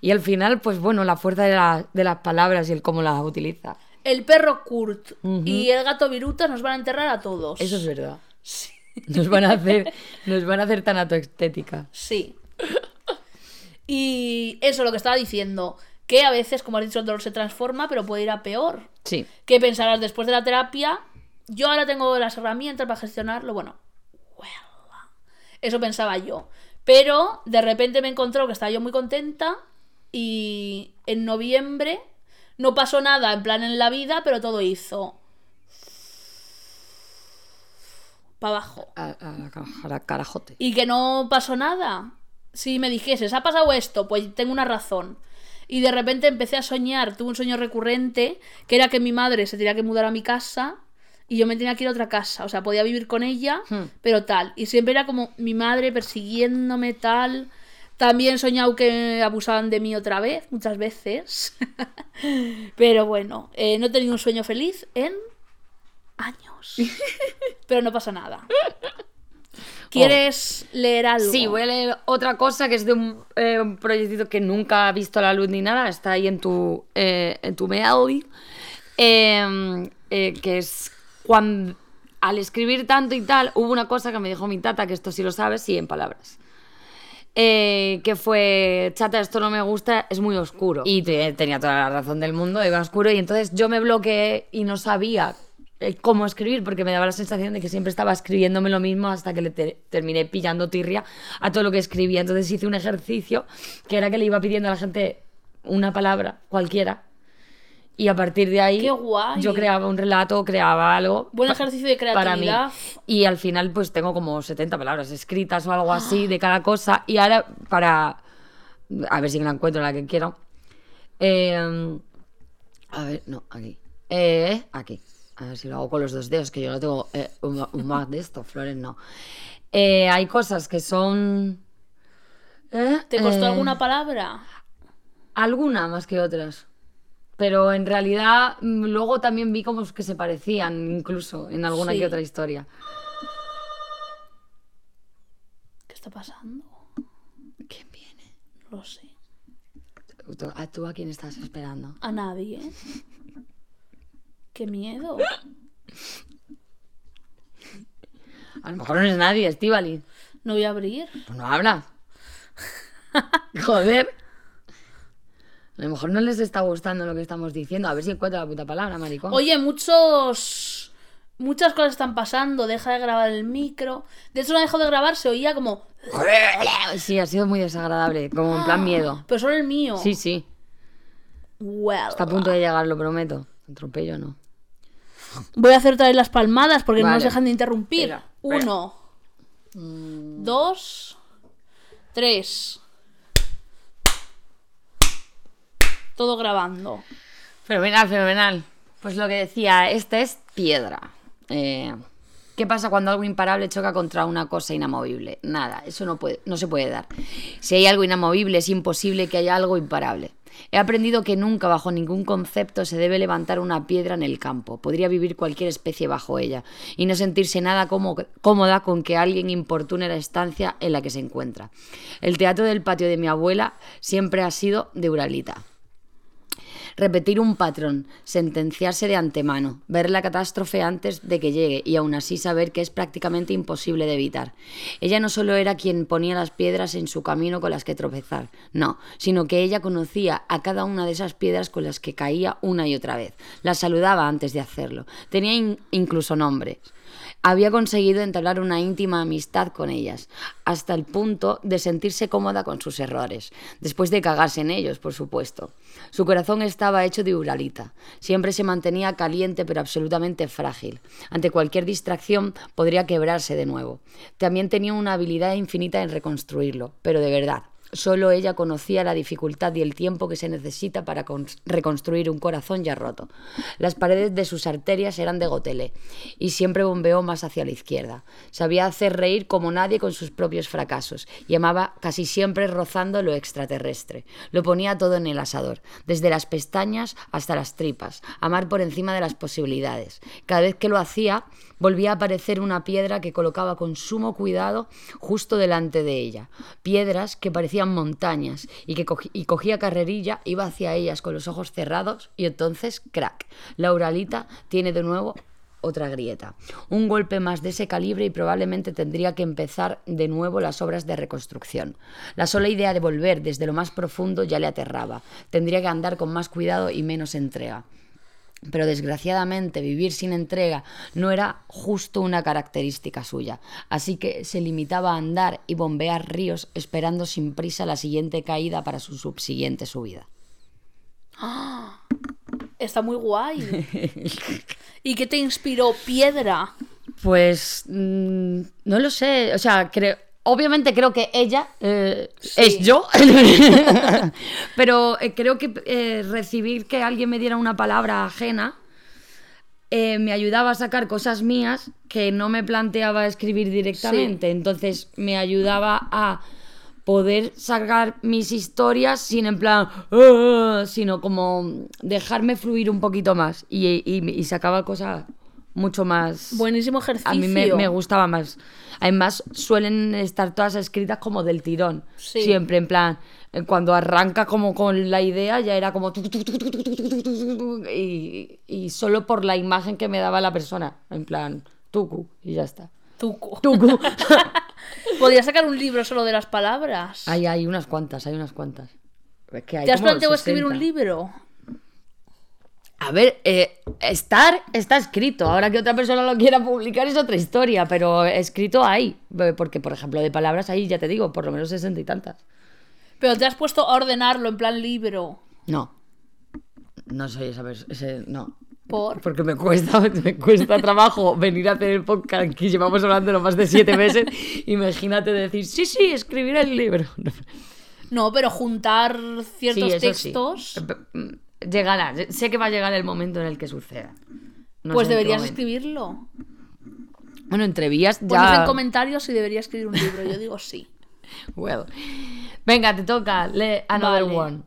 y al final pues bueno, la fuerza de, la- de las palabras y el cómo las utiliza. El perro Kurt y el gato Virutas nos van a enterrar a todos. Eso es verdad. Nos van a hacer nos van a hacer. Sí. Y eso, lo que estaba diciendo. Que a veces, como has dicho, el dolor se transforma, pero puede ir a peor. Sí. ¿Qué pensarás después de la terapia? Yo ahora tengo las herramientas para gestionarlo. Bueno, well, eso pensaba yo. Pero de repente me encontró que estaba yo muy contenta y en noviembre no pasó nada en plan en la vida, pero todo hizo para abajo. A, a- carajote. Y que no pasó nada. Si me dijeses, ha pasado esto, pues tengo una razón. Y de repente empecé a soñar, tuve un sueño recurrente, que era que mi madre se tenía que mudar a mi casa y yo me tenía que ir a otra casa. O sea, podía vivir con ella, Hmm. pero tal. Y siempre era como mi madre persiguiéndome, tal. También he soñado que abusaban de mí otra vez, muchas veces. pero bueno, eh, no he tenido un sueño feliz en años. pero no pasa nada. ¿Quieres leer algo? Sí, voy a leer otra cosa que es de un, eh, un proyectito que nunca ha visto la luz ni nada, está ahí en tu, eh, en tu mail, eh, eh, que es cuando al escribir tanto y tal, hubo una cosa que me dijo mi tata, que esto sí lo sabes, sí, en palabras. Eh, que fue, chata, esto no me gusta, es muy oscuro. Y te- tenía toda la razón del mundo, iba oscuro. Y entonces yo me bloqueé y no sabía cómo escribir, porque me daba la sensación de que siempre estaba escribiéndome lo mismo hasta que le te- terminé pillando tirria a todo lo que escribía. Entonces hice un ejercicio que era que le iba pidiendo a la gente una palabra, cualquiera. Y a partir de ahí yo creaba un relato, creaba algo. Buen ejercicio de para mí. creatividad. Y al final pues tengo como 70 palabras escritas o algo así de cada cosa. Y ahora para... A ver si la encuentro la que quiero. Eh, a ver, no, aquí. Eh, aquí. A ver si lo hago con los dos dedos, que yo no tengo eh, un, un más de esto, Flores no. Eh, hay cosas que son... eh, ¿Te costó eh, alguna palabra? Alguna más que otras. Pero en realidad mm, luego también vi como que se parecían incluso en alguna Sí. que otra historia. ¿Qué está pasando? ¿Quién viene? No lo sé. ¿Tú, a, tú a quién estás esperando? A nadie. Qué miedo. A lo mejor no es nadie, Estivali. No voy a abrir. Pues no habla. Joder. A lo mejor no les está gustando lo que estamos diciendo. A ver si encuentra la puta palabra, maricón. Oye, muchos. Muchas cosas están pasando. Deja de grabar el micro. De hecho, no dejó de grabar, se oía como. Sí, ha sido muy desagradable. Como en plan miedo. Pero solo el mío. Sí, sí. Well. Está a punto de llegar, lo prometo. Atropello no. Voy a hacer otra vez las palmadas porque no nos dejan de interrumpir. Uno. Dos. Tres. Todo grabando. Fenomenal, fenomenal. Pues lo que decía, esta es piedra. Eh, ¿Qué pasa cuando algo imparable choca contra una cosa inamovible? Nada, eso no, puede, no se puede dar. Si hay algo inamovible, es imposible que haya algo imparable. He aprendido que nunca, bajo ningún concepto, se debe levantar una piedra en el campo. Podría vivir cualquier especie bajo ella y no sentirse nada como- cómoda con que alguien importune la estancia en la que se encuentra. El teatro del patio de mi abuela siempre ha sido de Uralita. Repetir un patrón, sentenciarse de antemano, ver la catástrofe antes de que llegue y aún así saber que es prácticamente imposible de evitar. Ella no solo era quien ponía las piedras en su camino con las que tropezar, no, sino que ella conocía a cada una de esas piedras con las que caía una y otra vez. Las saludaba antes de hacerlo. Tenía in- incluso nombres. Había conseguido entablar una íntima amistad con ellas, hasta el punto de sentirse cómoda con sus errores, después de cagarse en ellos, por supuesto. Su corazón estaba hecho de uralita, siempre se mantenía caliente pero absolutamente frágil. Ante cualquier distracción podría quebrarse de nuevo. También tenía una habilidad infinita en reconstruirlo, pero de verdad, Solo ella conocía la dificultad y el tiempo que se necesita para cons- reconstruir un corazón ya roto. Las paredes de sus arterias eran de gotelé y siempre bombeó más hacia la izquierda. Sabía hacer reír como nadie con sus propios fracasos y amaba casi siempre rozando lo extraterrestre. Lo ponía todo en el asador, desde las pestañas hasta las tripas, amar por encima de las posibilidades. Cada vez que lo hacía, volvía a aparecer una piedra que colocaba con sumo cuidado justo delante de ella. Piedras que parecían montañas y que cogi- y cogía carrerilla, iba hacia ellas con los ojos cerrados y entonces, crack, la Uralita tiene de nuevo otra grieta. Un golpe más de ese calibre y probablemente tendría que empezar de nuevo las obras de reconstrucción. La sola idea de volver desde lo más profundo ya le aterraba. Tendría que andar con más cuidado y menos entrega. Pero desgraciadamente vivir sin entrega no era justo una característica suya, así que se limitaba a andar y bombear ríos esperando sin prisa la siguiente caída para su subsiguiente subida. Está muy guay. ¿Y qué te inspiró? Piedra. Pues mm, no lo sé, o sea, creo, obviamente creo que ella eh, Sí. es yo, pero eh, creo que eh, recibir que alguien me diera una palabra ajena eh, me ayudaba a sacar cosas mías que no me planteaba escribir directamente. Entonces me ayudaba a poder sacar mis historias sin en plan, "Ah", sino como dejarme fluir un poquito más. Y, y- y sacaba cosas mucho más. Buenísimo ejercicio. A mí me, me, gustaba más. Además, suelen estar todas escritas como del tirón. Sí. Siempre, en plan, cuando arranca como con la idea, ya era como. Y, y solo por la imagen que me daba la persona. En plan, tucu, y ya está. Tucu. Tucu. Podría sacar un libro solo de las palabras. Hay, hay unas cuantas, hay unas cuantas. Que hay ¿Te has planteado escribir un libro? A ver, eh, estar está escrito. Ahora que otra persona lo quiera publicar es otra historia, pero escrito hay. Eh, Porque, por ejemplo, de palabras ahí, ya te digo, por lo menos sesenta y tantas. Pero te has puesto a ordenarlo en plan libro. No. No soy esa persona. No. Por. Porque me cuesta, me cuesta trabajo venir a hacer el podcast que llevamos hablando más de siete meses. Imagínate decir, sí, sí, escribir el libro. No, pero juntar ciertos Sí, eso sí. Llegará. Sé que va a llegar el momento en el que suceda. No pues deberías escribirlo. Bueno, entre vías Ponnos en ya. comentarios si debería escribir un libro. Yo digo sí. Well. Venga, te toca. Lee another Vale. one.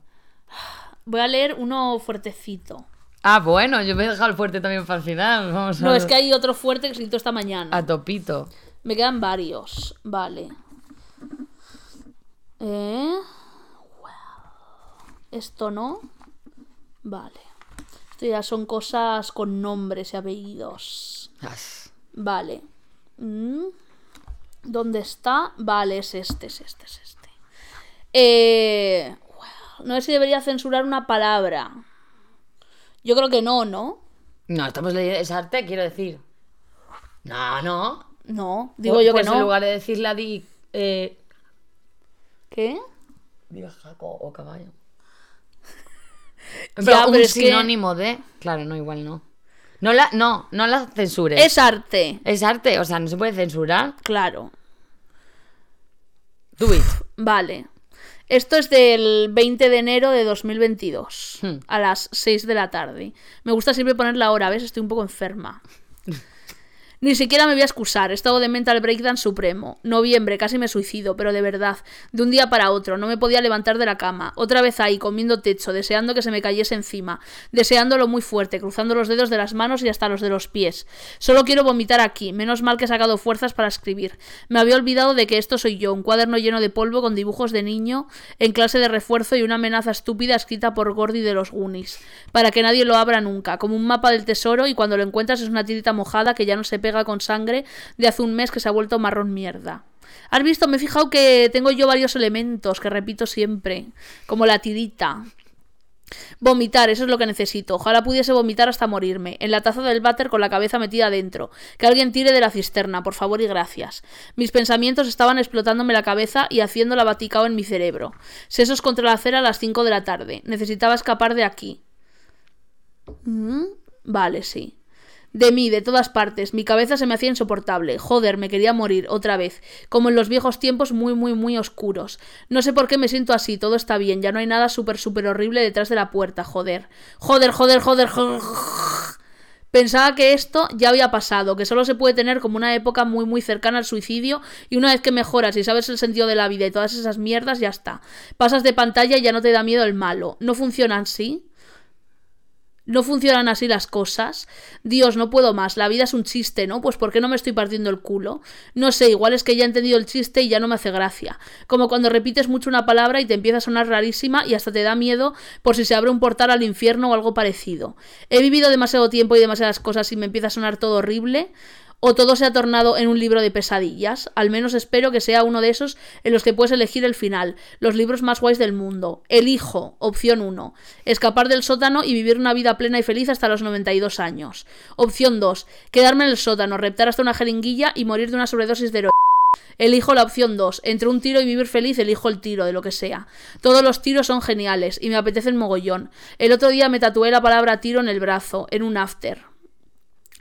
Voy a leer uno fuertecito. Ah, bueno, yo me he dejado el fuerte también para el final. Vamos a No, es que hay otro fuerte que escrito esta mañana. A topito. Me quedan varios. Vale. Eh, wow. Esto no. Vale. Esto ya son cosas con nombres y apellidos. As. Vale. Mm. ¿Dónde está? Vale, es este, es este, es este. Eh, wow. No sé si debería censurar una palabra. Yo creo que no, ¿no? No, estamos leyendo. Es arte, quiero decir. No, no. No, digo yo pues que no. en lugar de decirla, di. Eh, ¿Qué? di jaco o caballo. Ya, Pero un pero es que- sinónimo de. Claro, no, igual no. No la, no, no la censures. Es arte. Es arte, o sea, no se puede censurar. Claro. Do it. Vale. Esto es del 20 de enero de 2022, Hmm. a las 6 de la tarde. Me gusta siempre poner la hora, ¿ves? Estoy un poco enferma. Ni siquiera me voy a excusar, estado de mental breakdown supremo. Noviembre, casi me suicido, pero de verdad, de un día para otro, no me podía levantar de la cama. Otra vez ahí, comiendo techo, deseando que se me cayese encima, deseándolo muy fuerte, cruzando los dedos de las manos y hasta los de los pies. Solo quiero vomitar aquí, menos mal que he sacado fuerzas para escribir. Me había olvidado de que esto soy yo, un cuaderno lleno de polvo con dibujos de niño en clase de refuerzo y una amenaza estúpida escrita por Gordy de los Goonies, para que nadie lo abra nunca, como un mapa del tesoro y cuando lo encuentras es una tirita mojada que ya no se pega con sangre de hace un mes que se ha vuelto marrón mierda. ¿Has visto? Me he fijado que tengo yo varios elementos que repito siempre, como la tirita. Vomitar, eso es lo que necesito. Ojalá pudiese vomitar hasta morirme. En la taza del váter con la cabeza metida dentro. Que alguien tire de la cisterna, por favor y gracias. Mis pensamientos estaban explotándome la cabeza y haciéndola baticao en mi cerebro. Sesos contra la acera a las 5 de la tarde. Necesitaba escapar de aquí. Mm, Vale, sí. De mí, de todas partes. Mi cabeza se me hacía insoportable. Joder, me quería morir, otra vez. Como en los viejos tiempos muy, muy, muy oscuros. No sé por qué me siento así, todo está bien. Ya no hay nada súper, súper horrible detrás de la puerta, joder. Joder, joder, joder, joder. Pensaba que esto ya había pasado, que solo se puede tener como una época muy muy cercana al suicidio y una vez que mejoras y sabes el sentido de la vida y todas esas mierdas, ya está. Pasas de pantalla y ya no te da miedo el malo. ¿No funcionan así? ¿No funcionan así las cosas? Dios, no puedo más. La vida es un chiste, ¿no? Pues ¿por qué no me estoy partiendo el culo? No sé, igual es que ya he entendido el chiste y ya no me hace gracia. Como cuando repites mucho una palabra y te empieza a sonar rarísima y hasta te da miedo por si se abre un portal al infierno o algo parecido. He vivido demasiado tiempo y demasiadas cosas y me empieza a sonar todo horrible. ¿O todo se ha tornado en un libro de pesadillas? Al menos espero que sea uno de esos en los que puedes elegir el final, los libros más guays del mundo. Elijo, opción 1, escapar del sótano y vivir una vida plena y feliz hasta los 92 años. Opción 2, quedarme en el sótano, reptar hasta una jeringuilla y morir de una sobredosis de heroína. Elijo la opción 2. Entre un tiro y vivir feliz, elijo el tiro, de lo que sea. Todos los tiros son geniales y me apetecen mogollón. El otro día me tatué la palabra tiro en el brazo, en un after.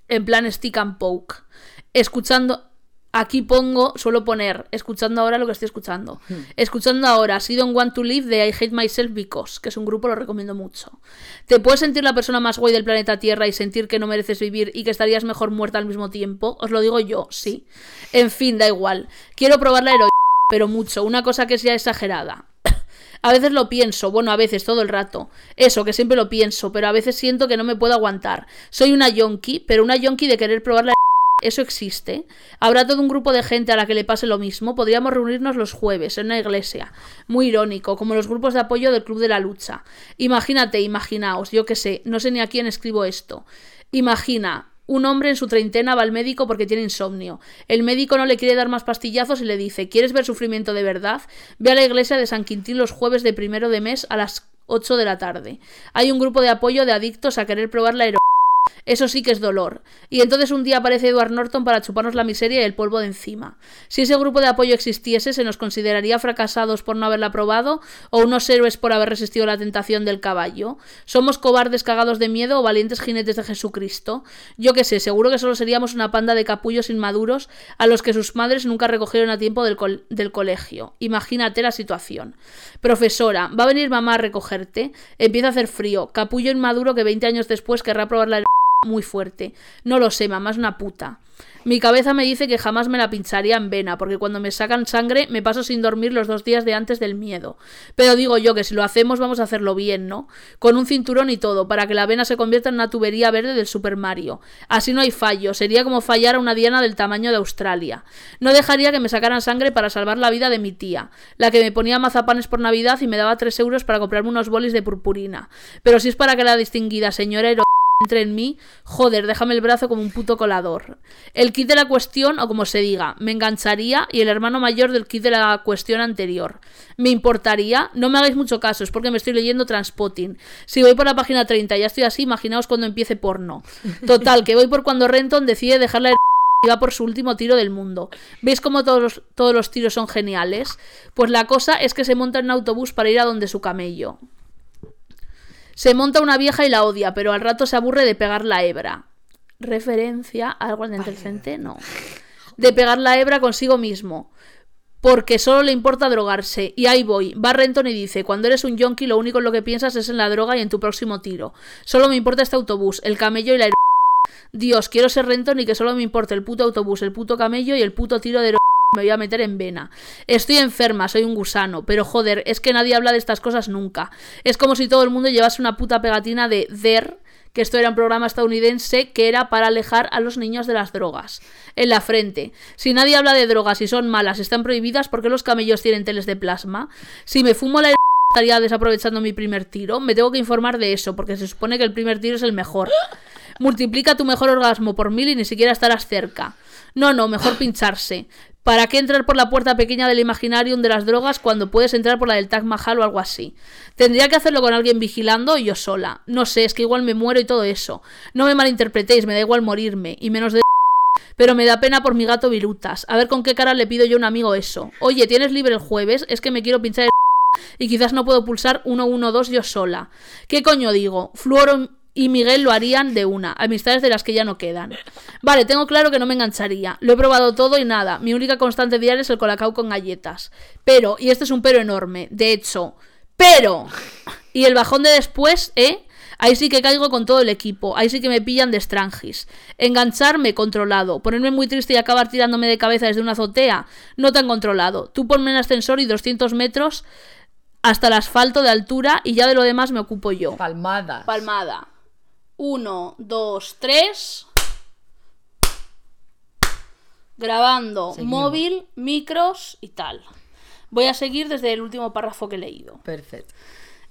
En plan stick and poke. Escuchando. Aquí pongo, suelo poner, escuchando ahora lo que estoy escuchando. Escuchando ahora, Si Don't Want to Live de I Hate Myself Because, que es un grupo, lo recomiendo mucho. ¿Te puedes sentir la persona más guay del planeta Tierra y sentir que no mereces vivir y que estarías mejor muerta al mismo tiempo? Os lo digo yo, sí. En fin, da igual. Quiero probar la heroína, pero mucho, una cosa que sea exagerada. A veces lo pienso, bueno, a veces todo el rato. Eso, que siempre lo pienso, pero a veces siento que no me puedo aguantar. Soy una yonki, pero una yonki de querer probar la eso existe. Habrá todo un grupo de gente a la que le pase lo mismo. Podríamos reunirnos los jueves en una iglesia. Muy irónico, como los grupos de apoyo del Club de la Lucha. Imagínate, imaginaos, yo qué sé, no sé ni a quién escribo esto. Imagina, un hombre en su treintena va al médico porque tiene insomnio. El médico no le quiere dar más pastillazos y le dice, ¿quieres ver sufrimiento de verdad? Ve a la iglesia de San Quintín los jueves de primero de mes a las 8 de la tarde. Hay un grupo de apoyo de adictos a querer probar la heroína eso sí que es dolor. Y entonces un día aparece Edward Norton para chuparnos la miseria y el polvo de encima. Si ese grupo de apoyo existiese, ¿se nos consideraría fracasados por no haberla probado o unos héroes por haber resistido la tentación del caballo? ¿Somos cobardes cagados de miedo o valientes jinetes de Jesucristo? Yo qué sé, seguro que solo seríamos una panda de capullos inmaduros a los que sus madres nunca recogieron a tiempo del, del colegio. Imagínate la situación. Profesora, ¿va a venir mamá a recogerte? Empieza a hacer frío. Capullo inmaduro que 20 años después querrá probar la muy fuerte. No lo sé, mamá es una puta. Mi cabeza me dice que jamás me la pincharía en vena, porque cuando me sacan sangre me paso sin dormir los dos días de antes del miedo. Pero digo yo que si lo hacemos vamos a hacerlo bien, ¿no? Con un cinturón y todo, para que la vena se convierta en una tubería verde del Super Mario. Así no hay fallo, sería como fallar a una diana del tamaño de Australia. No dejaría que me sacaran sangre para salvar la vida de mi tía, la que me ponía mazapanes por Navidad y me daba tres euros para comprarme unos bolis de purpurina. Pero si es para que la distinguida señora entre en mí, joder, déjame el brazo como un puto colador. El kit de la cuestión, o como se diga, me engancharía y el hermano mayor del kit de la cuestión anterior. ¿Me importaría? No me hagáis mucho caso, es porque me estoy leyendo Transpotting. Si voy por la página 30 y ya estoy así, imaginaos cuando empiece porno. Total, que voy por cuando Renton decide dejarla y va por su último tiro del mundo. ¿Veis cómo todos los, todos los tiros son geniales? Pues la cosa es que se monta en un autobús para ir a donde su camello. Se monta una vieja y la odia, pero al rato se aburre de pegar la hebra. ¿Referencia a algo inteligente? No. De pegar la hebra consigo mismo. Porque solo le importa drogarse. Y ahí voy. Va Renton y dice: Cuando eres un yonki, lo único en lo que piensas es en la droga y en tu próximo tiro. Solo me importa este autobús, el camello y la. Dios, quiero ser Renton y que solo me importe el puto autobús, el puto camello y el puto tiro de me voy a meter en vena. Estoy enferma, soy un gusano, pero joder, es que nadie habla de estas cosas nunca. Es como si todo el mundo llevase una puta pegatina de DER, que esto era un programa estadounidense que era para alejar a los niños de las drogas. En la frente. Si nadie habla de drogas y son malas, están prohibidas, ¿por qué los camellos tienen teles de plasma? Si me fumo la estaría desaprovechando mi primer tiro, me tengo que informar de eso, porque se supone que el primer tiro es el mejor. Multiplica tu mejor orgasmo por mil y ni siquiera estarás cerca. No, no, mejor pincharse. ¿Para qué entrar por la puerta pequeña del Imaginarium de las drogas cuando puedes entrar por la del Taj Mahal o algo así? Tendría que hacerlo con alguien vigilando o yo sola. No sé, es que igual me muero y todo eso. No me malinterpretéis, me da igual morirme, y menos de... Pero me da pena por mi gato Virutas. A ver con qué cara le pido yo a un amigo eso. Oye, ¿tienes libre el jueves? Es que me quiero pinchar el... y quizás no puedo pulsar 112 yo sola. ¿Qué coño digo? Fluoro y Miguel lo harían de una, amistades de las que ya no quedan. Vale, tengo claro que no me engancharía. Lo he probado todo y nada. Mi única constante diaria es el colacao con galletas. Pero, y este es un pero enorme, de hecho, pero... Y el bajón de después, ¿eh? Ahí sí que caigo con todo el equipo, ahí sí que me pillan de estrangis. Engancharme, controlado. Ponerme muy triste y acabar tirándome de cabeza desde una azotea, no tan controlado. Tú ponme en ascensor y 200 metros hasta el asfalto de altura y ya de lo demás me ocupo yo. Palmada. Palmada. 1, 2, 3. Grabando móvil, micros y tal. Voy a seguir desde el último párrafo que he leído. Perfecto.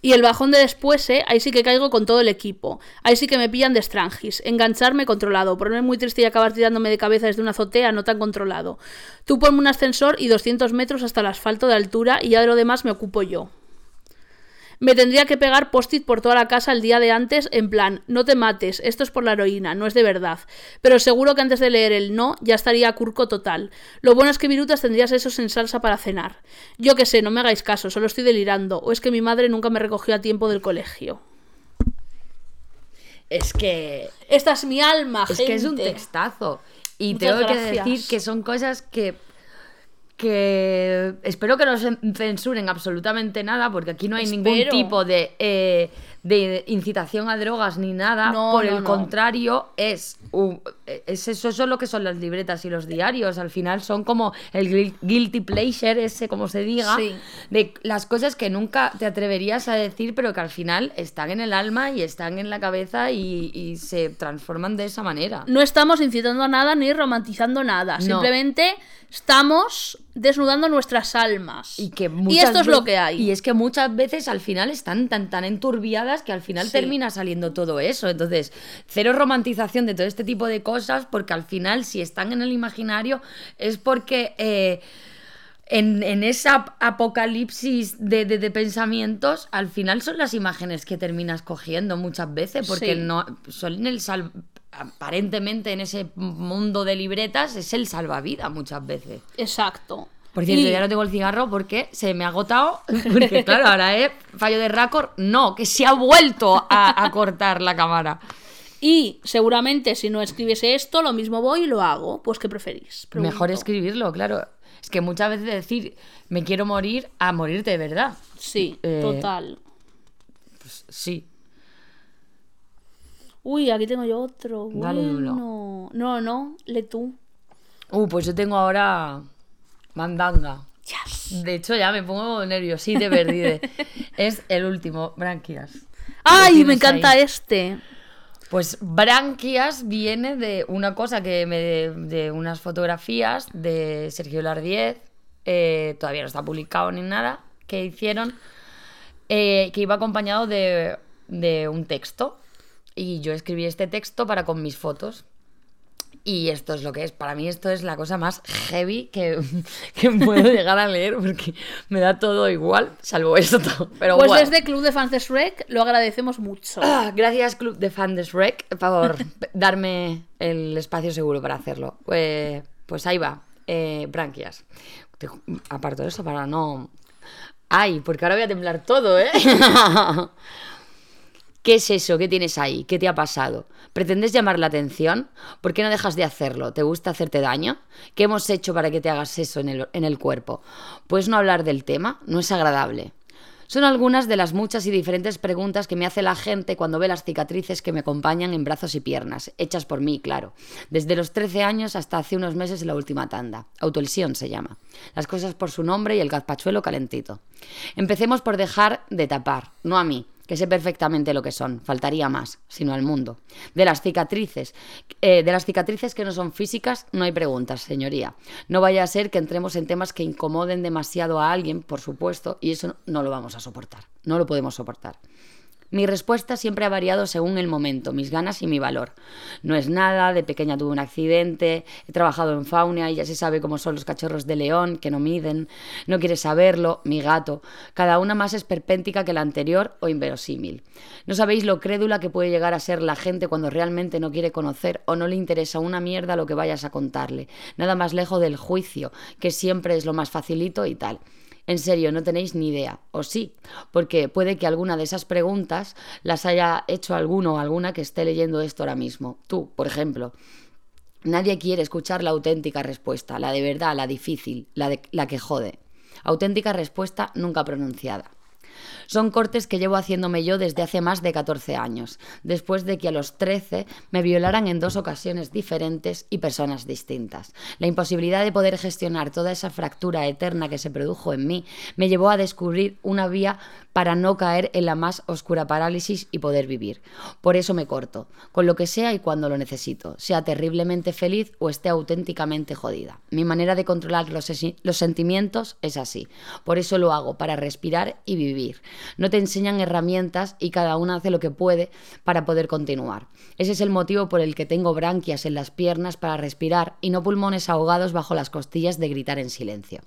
Y el bajón de después, ¿eh? Ahí sí que caigo con todo el equipo. Ahí sí que me pillan de estrangis. Engancharme controlado. Ponerme muy triste y acabar tirándome de cabeza desde una azotea no tan controlado. Tú ponme un ascensor y 200 metros hasta el asfalto de altura y ya de lo demás me ocupo yo. Me tendría que pegar post-it por toda la casa el día de antes, en plan, no te mates, esto es por la heroína, no es de verdad. Pero seguro que antes de leer el no, ya estaría curco total. Lo bueno es que virutas tendrías esos en salsa para cenar. Yo qué sé, no me hagáis caso, solo estoy delirando, o es que mi madre nunca me recogió a tiempo del colegio. Es que. Esta es mi alma, Es que es un textazo. Y Muchas tengo que decir que son cosas que que espero que no censuren absolutamente nada porque aquí no hay ningún tipo de, eh, de incitación a drogas ni nada No, por no, el no. contrario es, un- es eso, eso es lo que son las libretas y los diarios al final son como el guil- guilty pleasure ese como se diga Sí. de las cosas que nunca te atreverías a decir pero que al final están en el alma y están en la cabeza y, y se transforman de esa manera No estamos incitando a nada ni romantizando nada. Simplemente estamos desnudando nuestras almas. Y que y esto es lo que hay. Y es que muchas veces al final están tan, tan enturbiadas que al final Sí. termina saliendo todo eso. Entonces, cero romantización de todo este tipo de cosas, porque al final, si están en el imaginario, es porque. eh, en, en esa apocalipsis de, de- de pensamientos, al final son las imágenes que terminas cogiendo muchas veces, porque Sí. no son el sal- aparentemente en ese mundo de libretas es el salvavidas muchas veces. Exacto. Por cierto, Y- ya no tengo el cigarro porque se me ha agotado. Porque, claro, ahora es fallo de récord. No, que se ha vuelto a, a cortar la cámara. Y seguramente si no escribiese esto, lo mismo voy y lo hago. Pues, ¿qué preferís? Pregunto. Mejor escribirlo, claro. Es que muchas veces decir me quiero morir a morirte de verdad. Sí, Eh, total. Pues sí. Uy, aquí tengo yo otro. Dale duro. Bueno. No, no, le tú. Uh, pues yo tengo ahora mandanga. Yes. De hecho, ya me pongo nerviosita perdida. es el último, branquias. ¡Ay, me encanta ahí. este! Pues branquias viene de una cosa que me de unas fotografías de Sergio Lardiez, eh, todavía no está publicado ni nada, que hicieron, eh, que iba acompañado de, de un texto. Y yo escribí este texto para con mis fotos. Y esto es lo que es. Para mí esto es la cosa más heavy que, que puedo llegar a leer porque me da todo igual, salvo esto. Pero Pues bueno. desde Club de Fans de Shrek lo agradecemos mucho. Ah, Gracias, Club de Fan de Shrek, por darme el espacio seguro para hacerlo. Eh, pues ahí va, eh, branquias. Aparto de eso para no... Ay, porque ahora voy a temblar todo, ¿eh? ¿Qué es eso? ¿Qué tienes ahí? ¿Qué te ha pasado? ¿Pretendes llamar la atención? ¿Por qué no dejas de hacerlo? ¿Te gusta hacerte daño? ¿Qué hemos hecho para que te hagas eso en el, cuerpo? ¿Puedes no hablar del tema? No es agradable. Son algunas de las muchas y diferentes preguntas que me hace la gente cuando ve las cicatrices que me acompañan en brazos y piernas, hechas por mí, claro. Desde los 13 años hasta hace unos meses en la última tanda. Autolesión se llama. Las cosas por su nombre y el gazpachuelo calentito. Empecemos por dejar de tapar, no a mí, que sé perfectamente lo que son, faltaría más, sino al mundo. De las cicatrices, eh, de las cicatrices que no son físicas, no hay preguntas, señoría. No vaya a ser que entremos en temas que incomoden demasiado a alguien, por supuesto, y eso no lo vamos a soportar, no lo podemos soportar. Mi respuesta siempre ha variado según el momento, mis ganas y mi valor. No es nada, de pequeña tuve un accidente, he trabajado en fauna y ya se sabe cómo son los cachorros de león, que no miden, no quieres saberlo, mi gato. Cada una más esperpéntica que la anterior o inverosímil. No sabéis lo crédula que puede llegar a ser la gente cuando realmente no quiere conocer o no le interesa una mierda lo que vayas a contarle. Nada más lejos del juicio, que siempre es lo más facilito y tal. En serio, no tenéis ni idea. O sí, porque puede que alguna de esas preguntas las haya hecho alguno o alguna que esté leyendo esto ahora mismo. Tú, por ejemplo. Nadie quiere escuchar la auténtica respuesta, la de verdad, la difícil, la, de, la que jode. Auténtica respuesta nunca pronunciada. Son cortes que llevo haciéndome yo desde hace más de 14 años, después de que a los 13 me violaran en dos ocasiones diferentes y personas distintas. La imposibilidad de poder gestionar toda esa fractura eterna que se produjo en mí me llevó a descubrir una vía para no caer en la más oscura parálisis y poder vivir. Por eso me corto, con lo que sea y cuando lo necesito, sea terriblemente feliz o esté auténticamente jodida. Mi manera de controlar los, los sentimientos es así. Por eso lo hago, para respirar y vivir. No te enseñan herramientas y cada una hace lo que puede para poder continuar. Ese es el motivo por el que tengo branquias en las piernas para respirar y no pulmones ahogados bajo las costillas de gritar en silencio.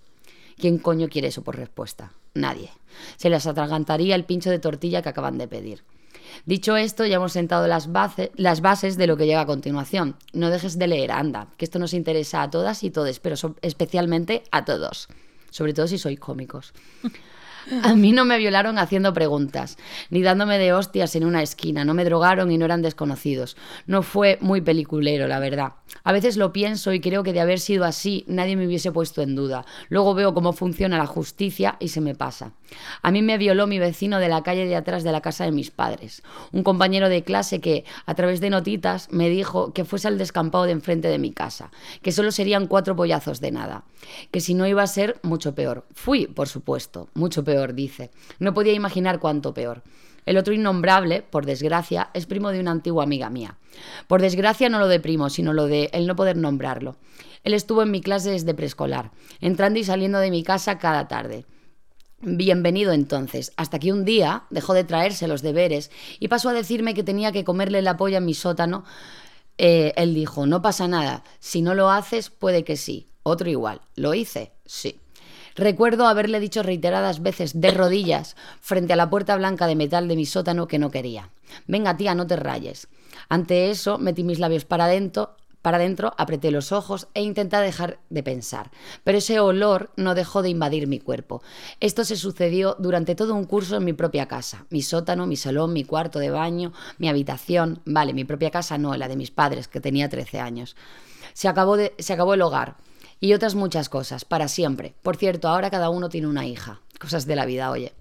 ¿Quién coño quiere eso por respuesta? Nadie. Se les atragantaría el pincho de tortilla que acaban de pedir. Dicho esto, ya hemos sentado las, las bases de lo que llega a continuación. No dejes de leer, anda, que esto nos interesa a todas y todos, pero especialmente a todos. Sobre todo si sois cómicos. A mí no me violaron haciendo preguntas, ni dándome de hostias en una esquina, no me drogaron y no eran desconocidos. No fue muy peliculero, la verdad. A veces lo pienso y creo que de haber sido así nadie me hubiese puesto en duda. Luego veo cómo funciona la justicia y se me pasa. A mí me violó mi vecino de la calle de atrás de la casa de mis padres, un compañero de clase que, a través de notitas, me dijo que fuese al descampado de enfrente de mi casa, que solo serían cuatro pollazos de nada, que si no iba a ser mucho peor. Fui, por supuesto, mucho peor, dice. No podía imaginar cuánto peor. El otro innombrable, por desgracia, es primo de una antigua amiga mía. Por desgracia no lo de primo, sino lo de el no poder nombrarlo. Él estuvo en mi clase desde preescolar, entrando y saliendo de mi casa cada tarde. Bienvenido entonces, hasta que un día dejó de traerse los deberes y pasó a decirme que tenía que comerle la polla en mi sótano. Eh, él dijo, no pasa nada, si no lo haces puede que sí. Otro igual, ¿lo hice? Sí. Recuerdo haberle dicho reiteradas veces de rodillas frente a la puerta blanca de metal de mi sótano que no quería. Venga, tía, no te rayes. Ante eso, metí mis labios para adentro, para adentro, apreté los ojos e intenté dejar de pensar. Pero ese olor no dejó de invadir mi cuerpo. Esto se sucedió durante todo un curso en mi propia casa. Mi sótano, mi salón, mi cuarto de baño, mi habitación. Vale, mi propia casa no, la de mis padres, que tenía 13 años. Se acabó, de, se acabó el hogar y otras muchas cosas, para siempre. Por cierto, ahora cada uno tiene una hija. Cosas de la vida, oye.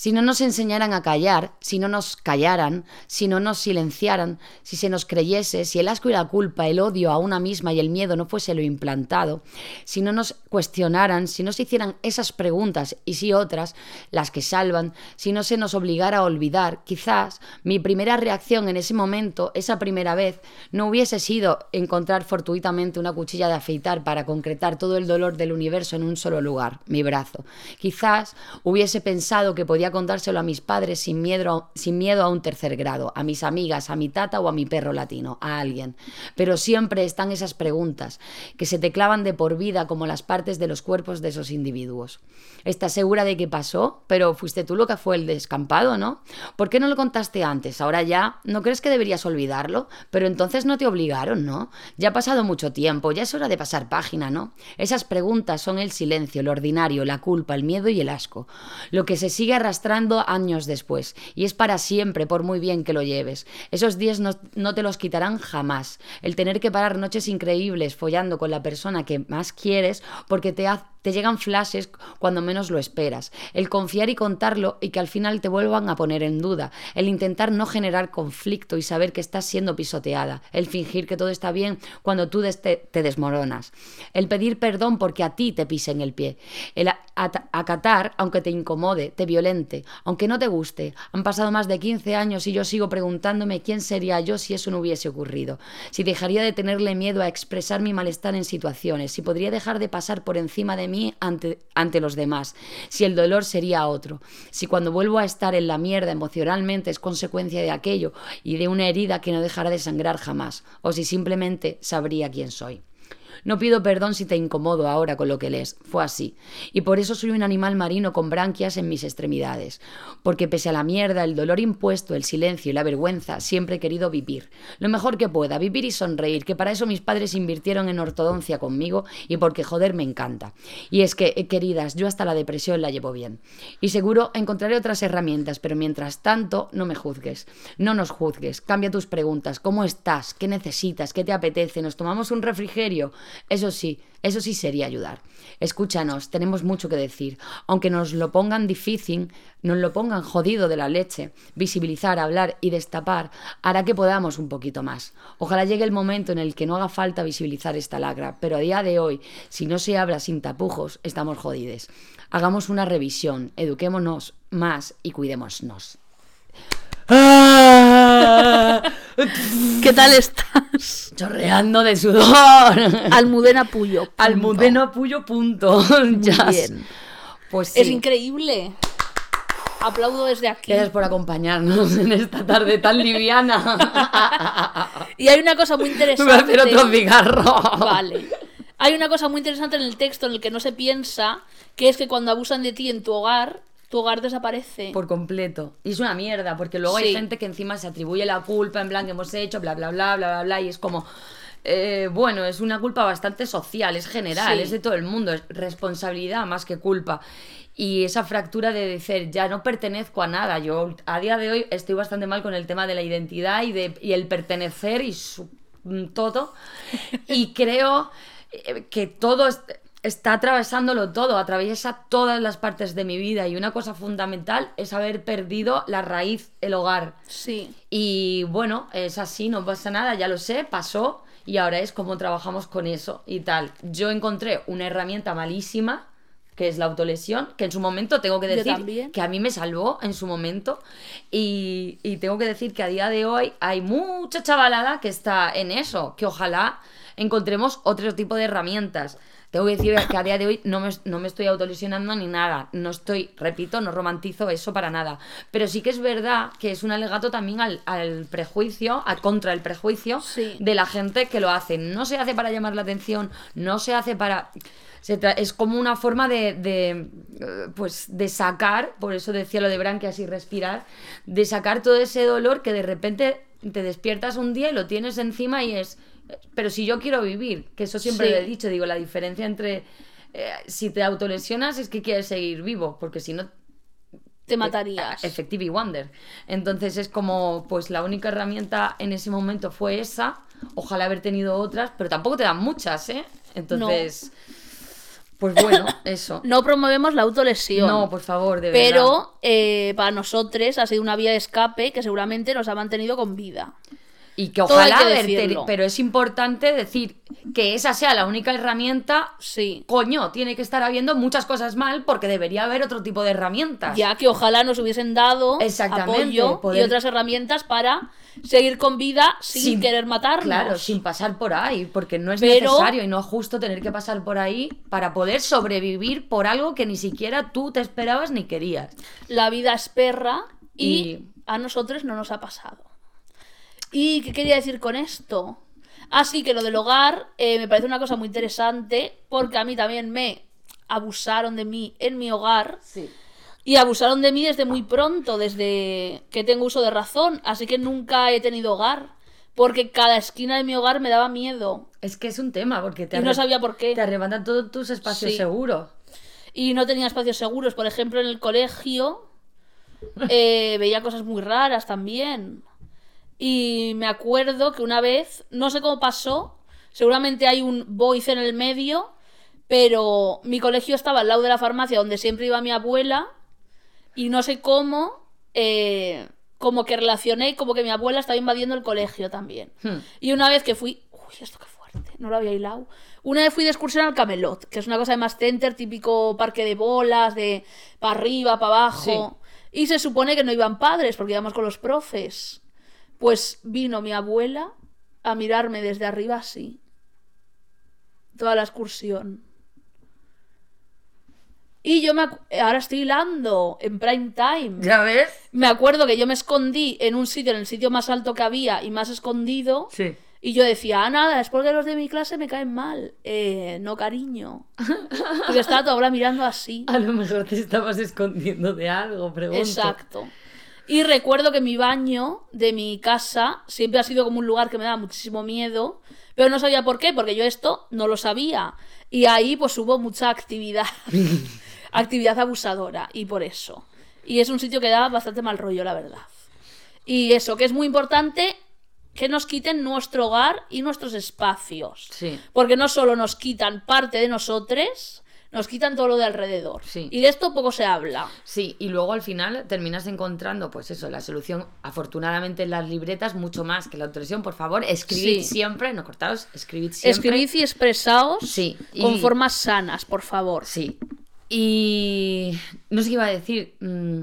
Si no nos enseñaran a callar, si no nos callaran, si no nos silenciaran, si se nos creyese, si el asco y la culpa, el odio a una misma y el miedo no fuese lo implantado, si no nos cuestionaran, si no se hicieran esas preguntas y si otras, las que salvan, si no se nos obligara a olvidar, quizás mi primera reacción en ese momento, esa primera vez, no hubiese sido encontrar fortuitamente una cuchilla de afeitar para concretar todo el dolor del universo en un solo lugar, mi brazo. Quizás hubiese pensado que podía contárselo a mis padres sin miedo, sin miedo a un tercer grado, a mis amigas, a mi tata o a mi perro latino, a alguien. Pero siempre están esas preguntas que se te clavan de por vida como las partes de los cuerpos de esos individuos. ¿Estás segura de que pasó? Pero fuiste tú lo que fue el descampado, ¿no? ¿Por qué no lo contaste antes? Ahora ya, ¿no crees que deberías olvidarlo? Pero entonces no te obligaron, ¿no? Ya ha pasado mucho tiempo, ya es hora de pasar página, ¿no? Esas preguntas son el silencio, lo ordinario, la culpa, el miedo y el asco. Lo que se sigue arrastrando años después. Y es para siempre, por muy bien que lo lleves. Esos días no, no te los quitarán jamás. El tener que parar noches increíbles follando con la persona que más quieres porque te hace te llegan flashes cuando menos lo esperas. El confiar y contarlo y que al final te vuelvan a poner en duda. El intentar no generar conflicto y saber que estás siendo pisoteada. El fingir que todo está bien cuando tú te, desmoronas. El pedir perdón porque a ti te pisen el pie. El acatar, aunque te incomode, te violente, aunque no te guste. Han pasado más de 15 años y yo sigo preguntándome quién sería yo si eso no hubiese ocurrido. Si dejaría de tenerle miedo a expresar mi malestar en situaciones. Si podría dejar de pasar por encima de mí ante, ante los demás, si el dolor sería otro, si cuando vuelvo a estar en la mierda emocionalmente es consecuencia de aquello y de una herida que no dejará de sangrar jamás, o si simplemente sabría quién soy. No pido perdón si te incomodo ahora con lo que lees. Fue así. Y por eso soy un animal marino con branquias en mis extremidades. Porque pese a la mierda, el dolor impuesto, el silencio y la vergüenza, siempre he querido vivir. Lo mejor que pueda, vivir y sonreír, que para eso mis padres invirtieron en ortodoncia conmigo y porque joder me encanta. Y es que, eh, queridas, yo hasta la depresión la llevo bien. Y seguro encontraré otras herramientas, pero mientras tanto, no me juzgues. No nos juzgues. Cambia tus preguntas. ¿Cómo estás? ¿Qué necesitas? ¿Qué te apetece? ¿Nos tomamos un refrigerio? Eso sí, eso sí sería ayudar. Escúchanos, tenemos mucho que decir. Aunque nos lo pongan difícil, nos lo pongan jodido de la leche, visibilizar, hablar y destapar hará que podamos un poquito más. Ojalá llegue el momento en el que no haga falta visibilizar esta lacra, pero a día de hoy, si no se habla sin tapujos, estamos jodides. Hagamos una revisión, eduquémonos más y cuidémonos. ¿Qué tal estás? Chorreando de sudor. Almudena Puyo. punto. Almudena Puyo, punto. Muy bien. Pues sí. Es increíble. Aplaudo desde aquí. Gracias por acompañarnos en esta tarde tan liviana. Y hay una cosa muy Voy a interesante. hacer otro cigarro. Vale. Hay una cosa muy interesante en el texto en el que no se piensa, que es que cuando abusan de ti en tu hogar, tu hogar desaparece. Por completo. Y es una mierda, porque luego hay gente que encima se atribuye la culpa, en plan que hemos hecho, bla, bla, bla, bla, bla, bla, y es como... eh, bueno, es una culpa bastante social, es general, Sí. es de todo el mundo, es responsabilidad más que culpa. Y esa fractura de decir, ya no pertenezco a nada. Yo a día de hoy estoy bastante mal con el tema de la identidad y, de, y el pertenecer y su- mm, todo. Y creo eh, que todo está atravesándolo todo, atraviesa todas las partes de mi vida. Y una cosa fundamental es haber perdido la raíz, el hogar. Sí. Y bueno, es así, no pasa nada, ya lo sé, pasó y ahora es como trabajamos con eso y tal. Yo encontré una herramienta malísima, que es la autolesión, que en su momento tengo que decir que a mí me salvó en su momento y, y tengo que decir que a día de hoy hay mucha chavalada que está en eso, que ojalá encontremos otro tipo de herramientas. Tengo que decir que a día de hoy no me, no me estoy autolesionando ni nada. No estoy, repito, no romantizo eso para nada. Pero sí que es verdad que es un alegato también al, al prejuicio, a contra el prejuicio Sí. de la gente que lo hace. No se hace para llamar la atención, no se hace para... es como una forma de, de, eh, pues, de sacar, por eso decía lo de branquias y respirar, de sacar todo ese dolor que de repente te despiertas un día y lo tienes encima y es... Pero si yo quiero vivir, que eso siempre Sí. lo he dicho, digo, la diferencia entre... eh, si te autolesionas es que quieres seguir vivo, porque si no Te matarías. Effective Wonder. Entonces es como, pues la única herramienta en ese momento fue esa. Ojalá haber tenido otras, pero tampoco te dan muchas, ¿eh? Entonces, pues bueno, eso. No promovemos la autolesión. No, por favor, de verdad. Pero eh, para nosotros ha sido una vía de escape que seguramente nos ha mantenido con vida. Y que ojalá que pero es importante decir que esa sea la única herramienta. Sí. Coño, tiene que estar habiendo muchas cosas mal porque debería haber otro tipo de herramientas. Ya que ojalá nos hubiesen dado apoyo poder- y otras herramientas para seguir con vida sin, Sin- querer matarnos. Claro, sin pasar por ahí, porque no es Pero- necesario y no es justo tener que pasar por ahí para poder sobrevivir por algo que ni siquiera tú te esperabas ni querías. La vida es perra y, Y- a nosotros no nos ha pasado. ¿Y qué quería decir con esto? Así que lo del hogar eh, me parece una cosa muy interesante porque a mí también me abusaron de mí en mi hogar Sí. y abusaron de mí desde muy pronto, desde que tengo uso de razón, así que nunca he tenido hogar porque cada esquina de mi hogar me daba miedo Es que es un tema, porque te, y no sabía por qué. te arrebatan todos tus espacios Sí. seguros. y no tenía espacios seguros. Por ejemplo, en el colegio eh, veía cosas muy raras también. Y me acuerdo que una vez, no sé cómo pasó, seguramente hay un voice en el medio, pero mi colegio estaba al lado de la farmacia donde siempre iba mi abuela y no sé cómo, eh, como que relacioné como que mi abuela estaba invadiendo el colegio también. Hmm. Y una vez que fui. Uy, esto qué fuerte, no lo había hilado. Una vez fui de excursión al Camelot, que es una cosa de más center, típico parque de bolas, de para arriba, para abajo. Y se supone que no iban padres, porque íbamos con los profes. Pues vino mi abuela a mirarme desde arriba así. Toda la excursión. Y yo me acu- ahora estoy hilando en prime time. ¿Ya ves? Me acuerdo que yo me escondí en un sitio, en el sitio más alto que había y más escondido. Sí. Y yo decía, ah, nada, es porque los de mi clase me caen mal. Eh, no, cariño. Porque estaba toda hora mirando así. A lo mejor te estabas escondiendo de algo, pregunto. Exacto. Y recuerdo que mi baño de mi casa siempre ha sido como un lugar que me daba muchísimo miedo, pero no sabía por qué, porque yo esto no lo sabía. Y ahí pues hubo mucha actividad, actividad abusadora, y por eso. Y es un sitio que da bastante mal rollo, la verdad. Y eso, que es muy importante que nos quiten nuestro hogar y nuestros espacios. Sí. Porque no solo nos quitan parte de nosotros, nos quitan todo lo de alrededor. Sí. Y de esto poco se habla. Sí, y luego al final terminas encontrando, pues eso, la solución, afortunadamente en las libretas, mucho más que la autolesión. Por favor, escribid Sí. siempre, no cortaos, escribid siempre. Escribid y expresaos Sí, y- con formas sanas, por favor. Sí. Y no sé qué iba a decir. mm,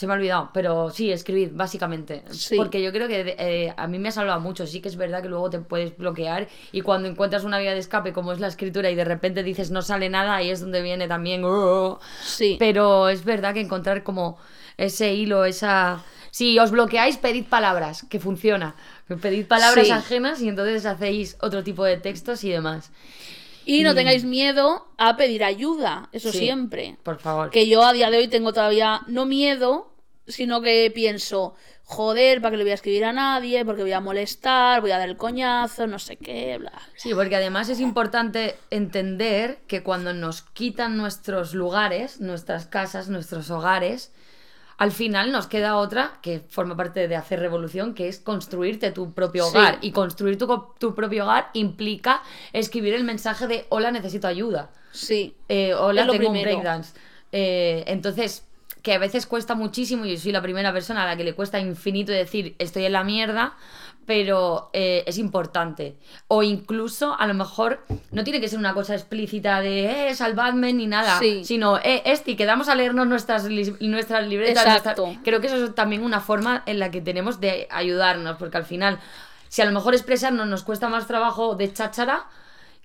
se me ha olvidado, pero sí, escribid, básicamente. Sí. Porque yo creo que eh, a mí me ha salvado mucho. Sí que es verdad que luego te puedes bloquear y cuando encuentras una vía de escape como es la escritura y de repente dices no sale nada, ahí es donde viene también... "Oh". Sí. Pero es verdad que encontrar como ese hilo, esa... Si os bloqueáis, pedid palabras, que funciona. Pedid palabras Sí. ajenas y entonces hacéis otro tipo de textos y demás. Y no tengáis miedo a pedir ayuda, eso Sí, siempre. Por favor. Que yo a día de hoy tengo todavía no miedo, sino que pienso, joder, ¿para qué le voy a escribir a nadie? Porque voy a molestar, voy a dar el coñazo, no sé qué, bla. Sí, porque además es importante entender que cuando nos quitan nuestros lugares, nuestras casas, nuestros hogares, al final nos queda otra que forma parte de hacer revolución, que es construirte tu propio Sí. hogar. Y construir tu, tu propio hogar implica escribir el mensaje de hola, necesito ayuda. Sí. Eh, hola, tengo un breakdance. Eh, entonces, que a veces cuesta muchísimo, y yo soy la primera persona a la que le cuesta infinito decir estoy en la mierda, pero eh, es importante. O incluso, a lo mejor, no tiene que ser una cosa explícita de eh, salvadme ni nada, Sí. sino eh, Esti, quedamos a leernos nuestras, li- nuestras libretas. Exacto. nuestras- Creo que eso es también una forma en la que tenemos de ayudarnos, porque al final, si a lo mejor expresarnos nos cuesta más trabajo de cháchara,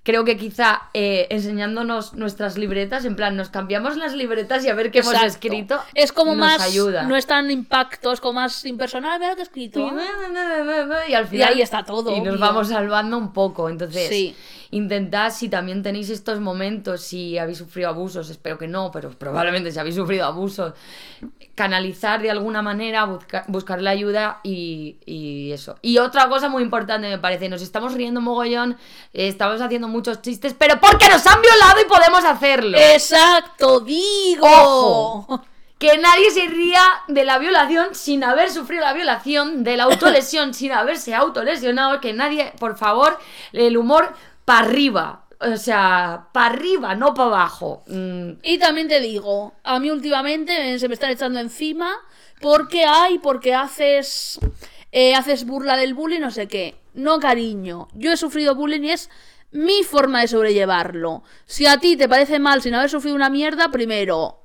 creo que quizá eh, enseñándonos nuestras libretas, en plan, nos cambiamos las libretas y a ver qué hemos escrito. Es como nos más. ayuda. No es tan impacto, es como más impersonal. Mira lo que he escrito. Y al final. ahí está todo, Y nos obvio. vamos salvando un poco. Entonces, Sí. Intentad, si también tenéis estos momentos, si habéis sufrido abusos, espero que no, pero probablemente si habéis sufrido abusos, canalizar de alguna manera, busca- buscar la ayuda y, y eso. Y otra cosa muy importante me parece, nos estamos riendo mogollón, eh, estamos haciendo muchos chistes, pero porque nos han violado y podemos hacerlo. Exacto, digo. Ojo. Que nadie se ría de la violación sin haber sufrido la violación, de la autolesión sin haberse autolesionado, que nadie, por favor, el humor para arriba. O sea, para arriba, no para abajo. Mm, Y también te digo, a mí últimamente se me están echando encima porque hay, porque haces, eh, haces burla del bullying, no sé qué. No, cariño, yo he sufrido bullying y es mi forma de sobrellevarlo. Si a ti te parece mal sin haber sufrido una mierda, primero,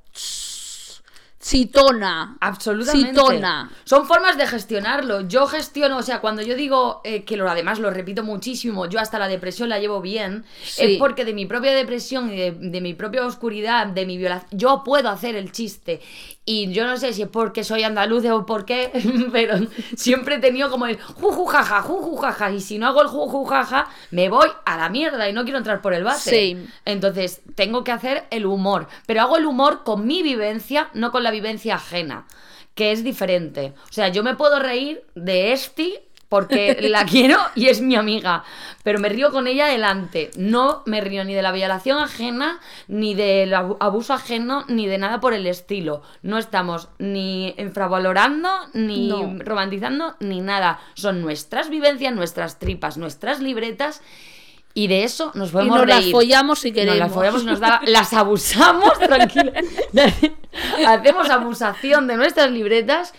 chitona. Absolutamente. Citona. Son formas de gestionarlo. Yo gestiono, o sea, cuando yo digo eh, que lo además lo repito muchísimo, yo hasta la depresión la llevo bien, Sí. es porque de mi propia depresión y de, de mi propia oscuridad, de mi violación, yo puedo hacer el chiste. Y yo no sé si es porque soy andaluz o por qué, pero siempre he tenido como el juju jaja, juju jaja. Y si no hago el juju jaja, me voy a la mierda y no quiero entrar por el bate. Sí. Entonces, tengo que hacer el humor. Pero hago el humor con mi vivencia, no con la vivencia ajena, que es diferente. O sea, yo me puedo reír de Esti porque la quiero y es mi amiga, pero me río con ella delante. No me río ni de la violación ajena, ni del abu- abuso ajeno, ni de nada por el estilo. No estamos ni infravalorando, ni No. romantizando, ni nada. Son nuestras vivencias, nuestras tripas, nuestras libretas. Y de eso nos Y podemos nos las follamos si queremos. Nos las follamos, nos da, las abusamos, tranquila. Hacemos abusación de nuestras libretas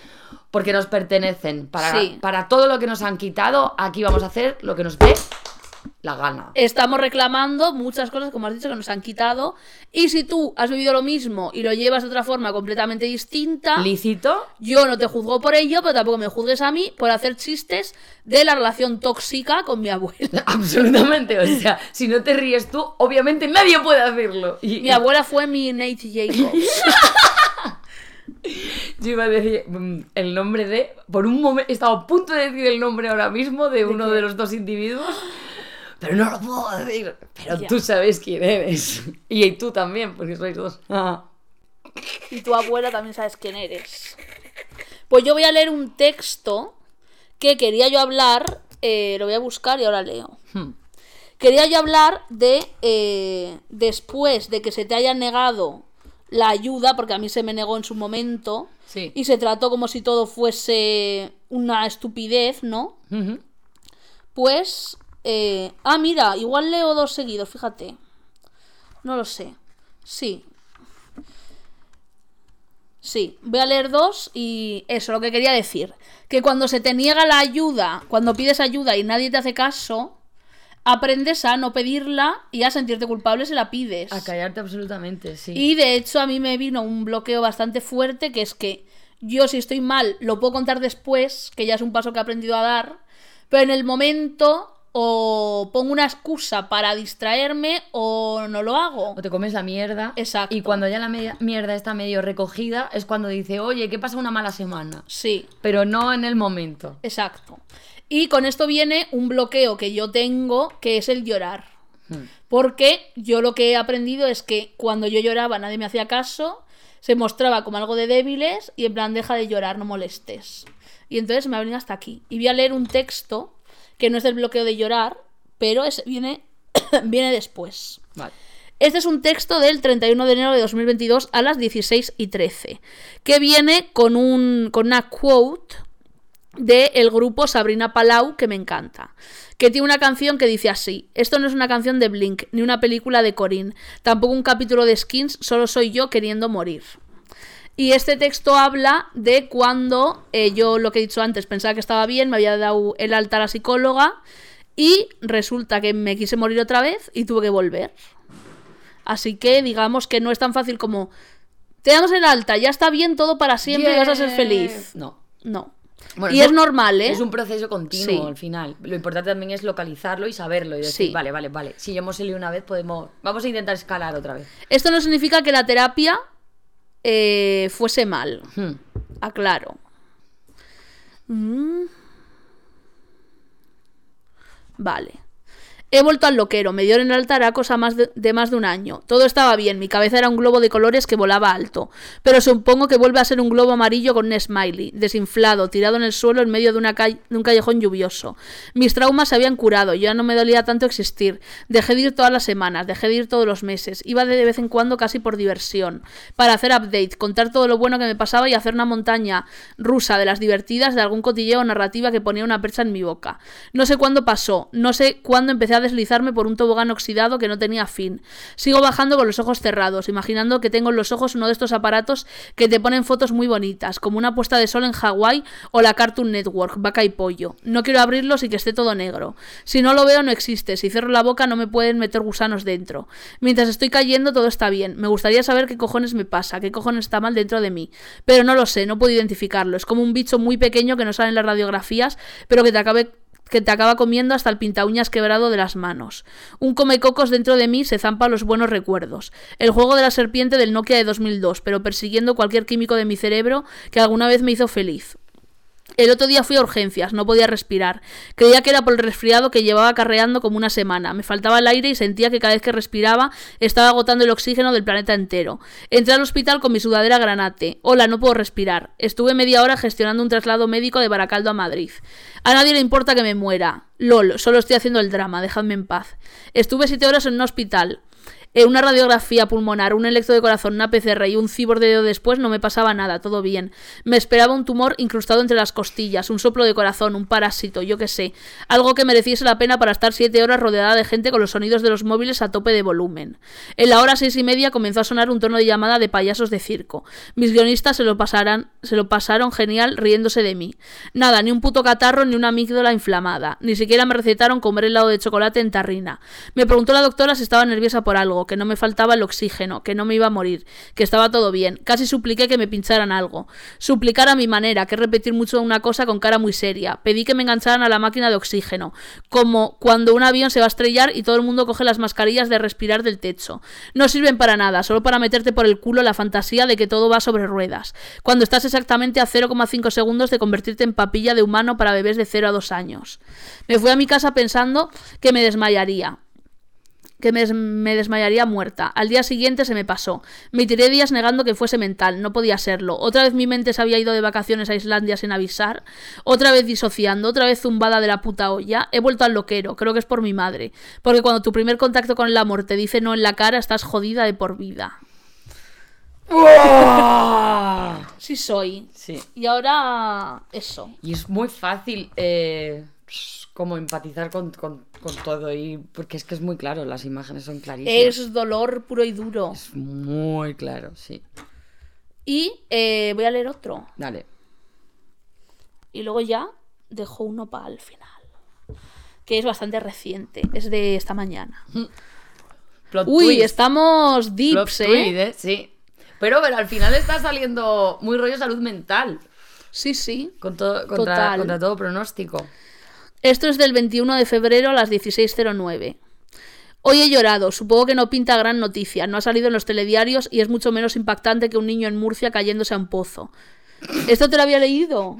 porque nos pertenecen. Para, Sí. para todo lo que nos han quitado, aquí vamos a hacer lo que nos dé la gana. Estamos reclamando muchas cosas, como has dicho, que nos han quitado. Y si tú has vivido lo mismo y lo llevas de otra forma completamente distinta, Lícito, yo no te juzgo por ello, pero tampoco me juzgues a mí por hacer chistes de la relación tóxica con mi abuela. absolutamente. O sea, si no te ríes tú, obviamente nadie puede hacerlo. Y, Mi abuela fue mi Nate Jacobs. Yo iba a decir mm, el nombre de. Por un momento. Estaba a punto de decir el nombre ahora mismo de uno de los dos individuos. Pero no lo puedo decir. Pero Ya. tú sabes quién eres. Y tú también, porque sois dos. Ah. Y tu abuela también sabes quién eres. Pues yo voy a leer un texto que quería yo hablar. eh, lo voy a buscar y ahora leo. Hmm. Quería yo hablar de eh, después de que se te haya negado la ayuda, porque a mí se me negó en su momento, Sí. y se trató como si todo fuese una estupidez, ¿no? Pues... eh, ah, mira, igual leo dos seguidos, fíjate. No lo sé. Sí. Sí, voy a leer dos y eso, lo que quería decir. Que cuando se te niega la ayuda, cuando pides ayuda y nadie te hace caso, aprendes a no pedirla y a sentirte culpable si la pides. A callarte absolutamente, sí. Y de hecho a mí me vino un bloqueo bastante fuerte, que es que yo si estoy mal lo puedo contar después, que ya es un paso que he aprendido a dar, pero en el momento o pongo una excusa para distraerme o no lo hago. O te comes la mierda. Exacto. Y cuando ya la mierda está medio recogida, es cuando dice, oye, ¿qué pasa una mala semana? Sí, Pero no en el momento. exacto. Y con esto viene un bloqueo que yo tengo, que es el llorar. Hmm. Porque yo lo que he aprendido es que cuando yo lloraba nadie me hacía caso Se mostraba como algo de débiles y en plan, deja de llorar, no molestes. Y entonces me ha venido hasta aquí. Y voy a leer un texto que no es del bloqueo de llorar, pero es, viene, viene después. Vale. Este es un texto del 31 de enero de 2022 a las 16 y 13, que viene con, un, con una quote del grupo Sabrina Palau, que me encanta, que tiene una canción que dice así, esto no es una canción de Blink, ni una película de Corinne, tampoco un capítulo de Skins, solo soy yo queriendo morir. Y este texto habla de cuando eh, yo, lo que he dicho antes, pensaba que estaba bien, me había dado el alta a la psicóloga y resulta que me quise morir otra vez y tuve que volver. Así que digamos que no es tan fácil como te damos el alta, ya está bien todo para siempre y vas a ser feliz. No. No. Bueno, y es normal, ¿eh? Es un proceso continuo Sí. al final. Lo importante también es localizarlo y saberlo y decir, Sí. vale, vale, vale. Si ya hemos salido una vez, podemos. Vamos a intentar escalar otra vez. Esto no significa que la terapia eh, fuese mal. Hmm. Aclaro. Mm. Vale. He vuelto al loquero, me dieron el alta hará cosa más de, de más de un año. Todo estaba bien, mi cabeza era un globo de colores que volaba alto. Pero supongo que vuelve a ser un globo amarillo con un smiley, desinflado, tirado en el suelo en medio de, una calle- de un callejón lluvioso. Mis traumas se habían curado, ya no me dolía tanto existir. Dejé de ir todas las semanas, dejé de ir todos los meses. Iba de vez en cuando casi por diversión. Para hacer update, contar todo lo bueno que me pasaba y hacer una montaña rusa de las divertidas de algún cotilleo narrativa que ponía una percha en mi boca. No sé cuándo pasó, no sé cuándo empecé a deslizarme por un tobogán oxidado que no tenía fin. Sigo bajando con los ojos cerrados, imaginando que tengo en los ojos uno de estos aparatos que te ponen fotos muy bonitas, como una puesta de sol en Hawái o la Cartoon Network, vaca y pollo. No quiero abrirlos y que esté todo negro. Si no lo veo no existe, si cierro la boca no me pueden meter gusanos dentro. Mientras estoy cayendo todo está bien. Me gustaría saber qué cojones me pasa, qué cojones está mal dentro de mí. Pero no lo sé, no puedo identificarlo. Es como un bicho muy pequeño que no sale en las radiografías, pero que te acabe que te acaba comiendo hasta el pintauñas quebrado de las manos. Un comecocos dentro de mí se zampa los buenos recuerdos. El juego de la serpiente del Nokia de 2002, pero persiguiendo cualquier químico de mi cerebro que alguna vez me hizo feliz. El otro día fui a urgencias, no podía respirar. Creía que era por el resfriado que llevaba carreando como una semana. Me faltaba el aire y sentía que cada vez que respiraba estaba agotando el oxígeno del planeta entero. Entré al hospital con mi sudadera granate. Hola, no puedo respirar. Estuve media hora gestionando un traslado médico de Baracaldo a Madrid. A nadie le importa que me muera. LOL, solo estoy haciendo el drama, dejadme en paz. Estuve siete horas en un hospital. Eh, una radiografía pulmonar, un electro de corazón, una PCR y un cibor de dedo después no me pasaba nada, todo bien. Me esperaba un tumor incrustado entre las costillas, un soplo de corazón, un parásito, yo qué sé. Algo que mereciese la pena para estar siete horas rodeada de gente con los sonidos de los móviles a tope de volumen. En la hora seis y media comenzó a sonar un tono de llamada de payasos de circo. Mis guionistas se lo, pasarán, se lo pasaron genial riéndose de mí. Nada, ni un puto catarro ni una amígdala inflamada. Ni siquiera me recetaron comer helado de chocolate en tarrina. Me preguntó la doctora si estaba nerviosa por algo, que no me faltaba el oxígeno, que no me iba a morir, que estaba todo bien. Casi supliqué que me pincharan algo. Suplicar a mi manera, que repetir mucho una cosa con cara muy seria. Pedí que me engancharan a la máquina de oxígeno, como cuando un avión se va a estrellar y todo el mundo coge las mascarillas de respirar del techo. No sirven para nada, solo para meterte por el culo la fantasía de que todo va sobre ruedas, cuando estás exactamente a 0,5 segundos de convertirte en papilla de humano para bebés de 0 a 2 años. Me fui a mi casa pensando que me desmayaría que me, des- me desmayaría muerta. Al día siguiente se me pasó. Me tiré días negando que fuese mental, no podía serlo. Otra vez mi mente se había ido de vacaciones a Islandia sin avisar. Otra vez disociando, otra vez zumbada de la puta olla. He vuelto al loquero, creo que es por mi madre. Porque cuando tu primer contacto con el amor te dice no en la cara, estás jodida de por vida. Sí soy. Sí. Y ahora eso. Y es muy fácil eh, como empatizar con, con- con todo. y Porque es que es muy claro, las imágenes son clarísimas. Es dolor puro y duro. Es muy claro, sí. Y eh, voy a leer otro. Dale. Y luego ya dejo uno para el final. Que es bastante reciente. Es de esta mañana. Plot Uy, twist. estamos deeps, ¿eh? ¿eh? Sí. Pero, pero al final está saliendo muy rollo salud mental. Sí, sí. Con todo, contra, Total. contra todo pronóstico. Esto es del 21 de febrero a las 16.09. Hoy he llorado, supongo que no pinta gran noticia, no ha salido en los telediarios y es mucho menos impactante que un niño en Murcia cayéndose a un pozo. ¿Esto te lo había leído?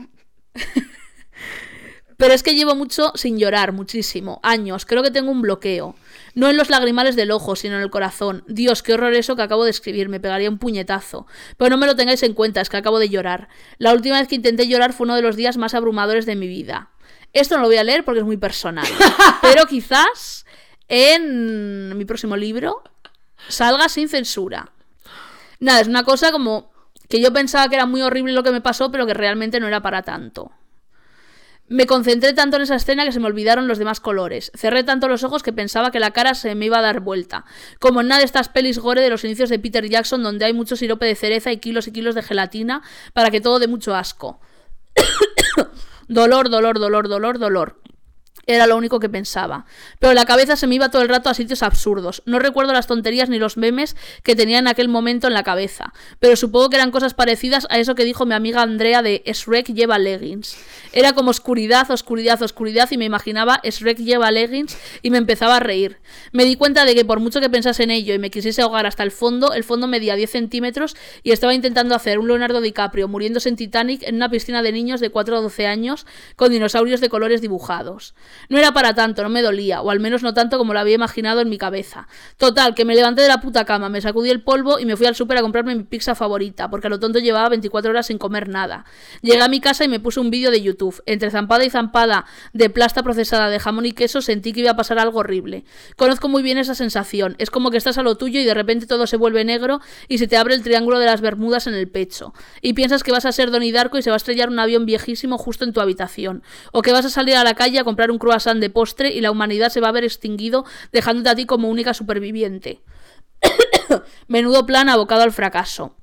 Pero es que llevo mucho sin llorar, muchísimo, años, creo que tengo un bloqueo. No en los lagrimales del ojo, sino en el corazón. Dios, qué horror eso que acabo de escribir, me pegaría un puñetazo. Pero no me lo tengáis en cuenta, es que acabo de llorar. La última vez que intenté llorar fue uno de los días más abrumadores de mi vida. Esto no lo voy a leer porque es muy personal. Pero quizás en mi próximo libro salga sin censura. Nada, es una cosa como que yo pensaba que era muy horrible lo que me pasó, pero que realmente no era para tanto. Me concentré tanto en esa escena que se me olvidaron los demás colores. Cerré tanto los ojos que pensaba que la cara se me iba a dar vuelta. Como en una de estas pelis gore de los inicios de Peter Jackson, donde hay mucho sirope de cereza y kilos y kilos de gelatina para que todo dé mucho asco. Dolor, dolor, dolor, dolor, dolor. Era lo único que pensaba. Pero la cabeza se me iba todo el rato a sitios absurdos. No recuerdo las tonterías ni los memes que tenía en aquel momento en la cabeza. Pero supongo que eran cosas parecidas a eso que dijo mi amiga Andrea de Shrek lleva leggings. Era como oscuridad, oscuridad, oscuridad y me imaginaba Shrek lleva leggings y me empezaba a reír. Me di cuenta de que por mucho que pensase en ello y me quisiese ahogar hasta el fondo, el fondo medía 10 centímetros y estaba intentando hacer un Leonardo DiCaprio muriéndose en Titanic en una piscina de niños de 4 o 12 años con dinosaurios de colores dibujados. No era para tanto, no me dolía, o al menos no tanto como lo había imaginado en mi cabeza. Total, que me levanté de la puta cama, me sacudí el polvo y me fui al súper a comprarme mi pizza favorita, porque a lo tonto llevaba 24 horas sin comer nada. Llegué a mi casa y me puse un vídeo de YouTube. Entre zampada y zampada de plasta procesada de jamón y queso sentí que iba a pasar algo horrible. Conozco muy bien esa sensación. Es como que estás a lo tuyo y de repente todo se vuelve negro y se te abre el triángulo de las Bermudas en el pecho. Y piensas que vas a ser Donnie Darko y se va a estrellar un avión viejísimo justo en tu habitación. O que vas a salir a la calle a comprar un croissant de postre y la humanidad se va a ver extinguido dejándote a ti como única superviviente. Menudo plan abocado al fracaso.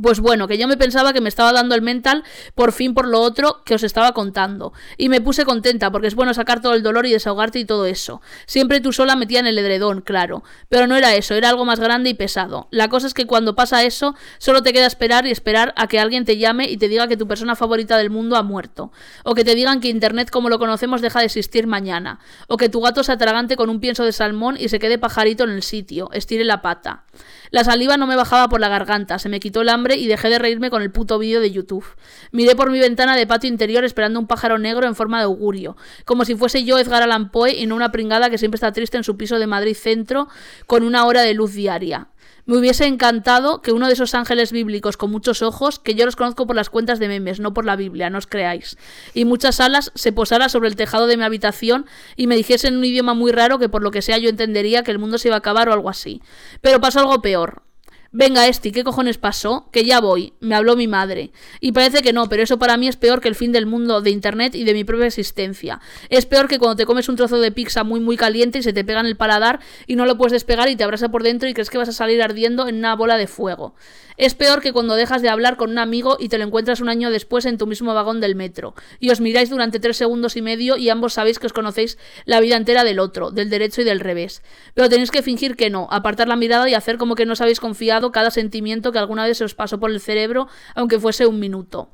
Pues bueno, que yo me pensaba que me estaba dando el mental por fin por lo otro que os estaba contando. Y me puse contenta porque es bueno sacar todo el dolor y desahogarte y todo eso. Siempre tú sola metía en el edredón, claro. Pero no era eso, era algo más grande y pesado. La cosa es que cuando pasa eso, solo te queda esperar y esperar a que alguien te llame y te diga que tu persona favorita del mundo ha muerto. O que te digan que Internet como lo conocemos deja de existir mañana. O que tu gato se atragante con un pienso de salmón y se quede pajarito en el sitio, estire la pata. La saliva no me bajaba por la garganta, se me quitó el hambre y dejé de reírme con el puto vídeo de YouTube. Miré por mi ventana de patio interior esperando un pájaro negro en forma de augurio, como si fuese yo Edgar Allan Poe y no una pringada que siempre está triste en su piso de Madrid Centro con una hora de luz diaria. Me hubiese encantado que uno de esos ángeles bíblicos con muchos ojos, que yo los conozco por las cuentas de memes, no por la Biblia, no os creáis, y muchas alas se posara sobre el tejado de mi habitación y me dijese en un idioma muy raro que por lo que sea yo entendería que el mundo se iba a acabar o algo así. Pero pasó algo peor. Venga, Esti, ¿qué cojones pasó? Que ya voy, me habló mi madre. Y parece que no, pero eso para mí es peor que el fin del mundo de Internet y de mi propia existencia. Es peor que cuando te comes un trozo de pizza muy muy caliente y se te pega en el paladar y no lo puedes despegar y te abrasa por dentro y crees que vas a salir ardiendo en una bola de fuego. Es peor que cuando dejas de hablar con un amigo y te lo encuentras un año después en tu mismo vagón del metro. Y os miráis durante tres segundos y medio y ambos sabéis que os conocéis la vida entera del otro, del derecho y del revés. Pero tenéis que fingir que no, apartar la mirada y hacer como que no os habéis confiado cada sentimiento que alguna vez se os pasó por el cerebro, aunque fuese un minuto.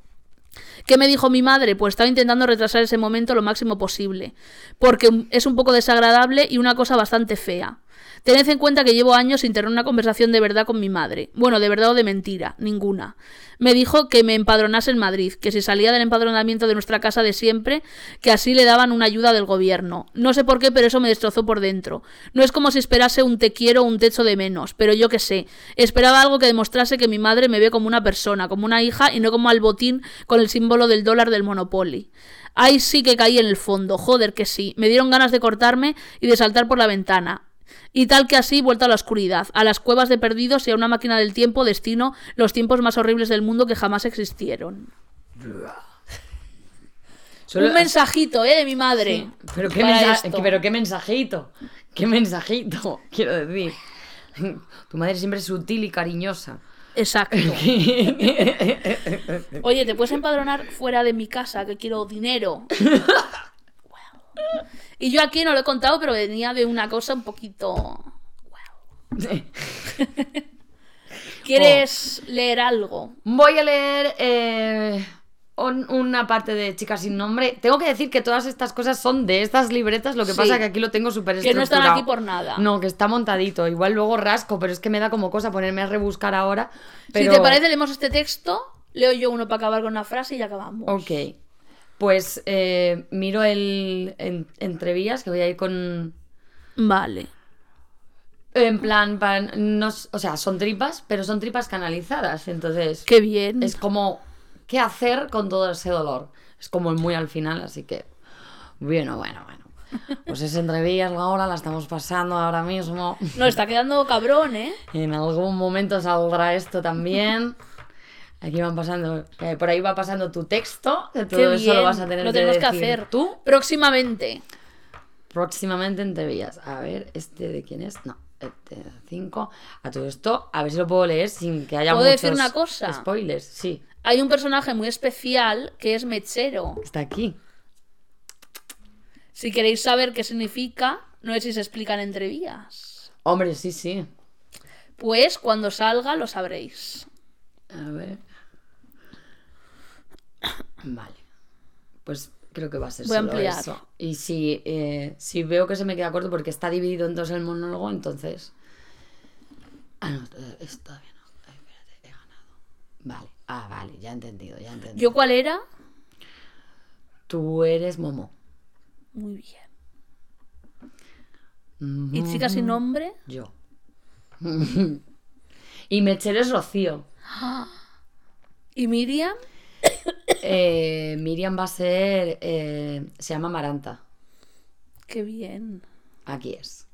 ¿Qué me dijo mi madre? Pues estaba intentando retrasar ese momento lo máximo posible, porque es un poco desagradable y una cosa bastante fea. Tened en cuenta que llevo años sin tener una conversación de verdad con mi madre. Bueno, de verdad o de mentira, ninguna. Me dijo que me empadronase en Madrid, que si salía del empadronamiento de nuestra casa de siempre, que así le daban una ayuda del gobierno. No sé por qué, pero eso me destrozó por dentro. No es como si esperase un te quiero o un techo de menos, pero yo qué sé. Esperaba algo que demostrase que mi madre me ve como una persona, como una hija y no como al botín con el símbolo del dólar del Monopoly. Ahí sí que caí en el fondo, joder que sí. Me dieron ganas de cortarme y de saltar por la ventana. Y tal que así, vuelto a la oscuridad, a las cuevas de perdidos y a una máquina del tiempo, destino los tiempos más horribles del mundo que jamás existieron. Solo- Un mensajito, ¿eh? De mi madre. Pero qué, mensa- pero qué mensajito. Qué mensajito, quiero decir. Tu madre siempre es sutil y cariñosa. Exacto. Oye, ¿te puedes empadronar fuera de mi casa? Que quiero dinero. Y yo aquí no lo he contado, pero venía de una cosa un poquito. Wow. ¿Quieres leer algo? Voy a leer eh, un- una parte de Chicas sin nombre. Tengo que decir que todas estas cosas son de estas libretas, lo que Sí. pasa que aquí lo tengo súper Que no están aquí por nada. No, que está montadito. Igual luego rasco, pero es que me da como cosa ponerme a rebuscar ahora. Pero... Si te parece, leemos este texto, leo yo uno para acabar con una frase y ya acabamos. Ok. Pues eh, miro el en- entrevías, que voy a ir con... Vale. En plan, pan, no, o sea, son tripas, pero son tripas canalizadas. Entonces, Qué bien. es como, ¿qué hacer con todo ese dolor? Es como el muy al final, así que, bueno, bueno, bueno. Pues es entrevías la hora, la estamos pasando ahora mismo. No, está quedando cabrón, ¿eh? En algún momento saldrá esto también. Aquí van pasando, eh, por ahí va pasando tu texto, que eso lo vas a tener Lo tenemos que decir hacer. tú Próximamente. próximamente en Tevillas. A ver, ¿este de quién es? No, este de 5. A todo esto, a ver si lo puedo leer sin que haya ¿Puedo muchos decir una cosa? spoilers. Sí, Hay un personaje muy especial que es mechero. está aquí. Si queréis saber qué significa, no sé si se explican entre vías. Hombre, sí, sí. Pues cuando salga lo sabréis. A ver. Vale. Pues creo que va a ser Voy a ampliar. eso. Y si, eh, si veo que se me queda corto porque está dividido en dos el monólogo, entonces. Ah, no, eh, es todavía no. Ay, espérate, he ganado. Vale. Ah, vale, ya he entendido, ya he entendido. ¿Yo cuál era? Tú eres Momo. Muy bien. ¿Y chica sin nombre? Yo. y Mecher es Rocío. ¿Y Miriam? Eh, Miriam va a ser. eh, se llama Maranta. Qué bien. Aquí es.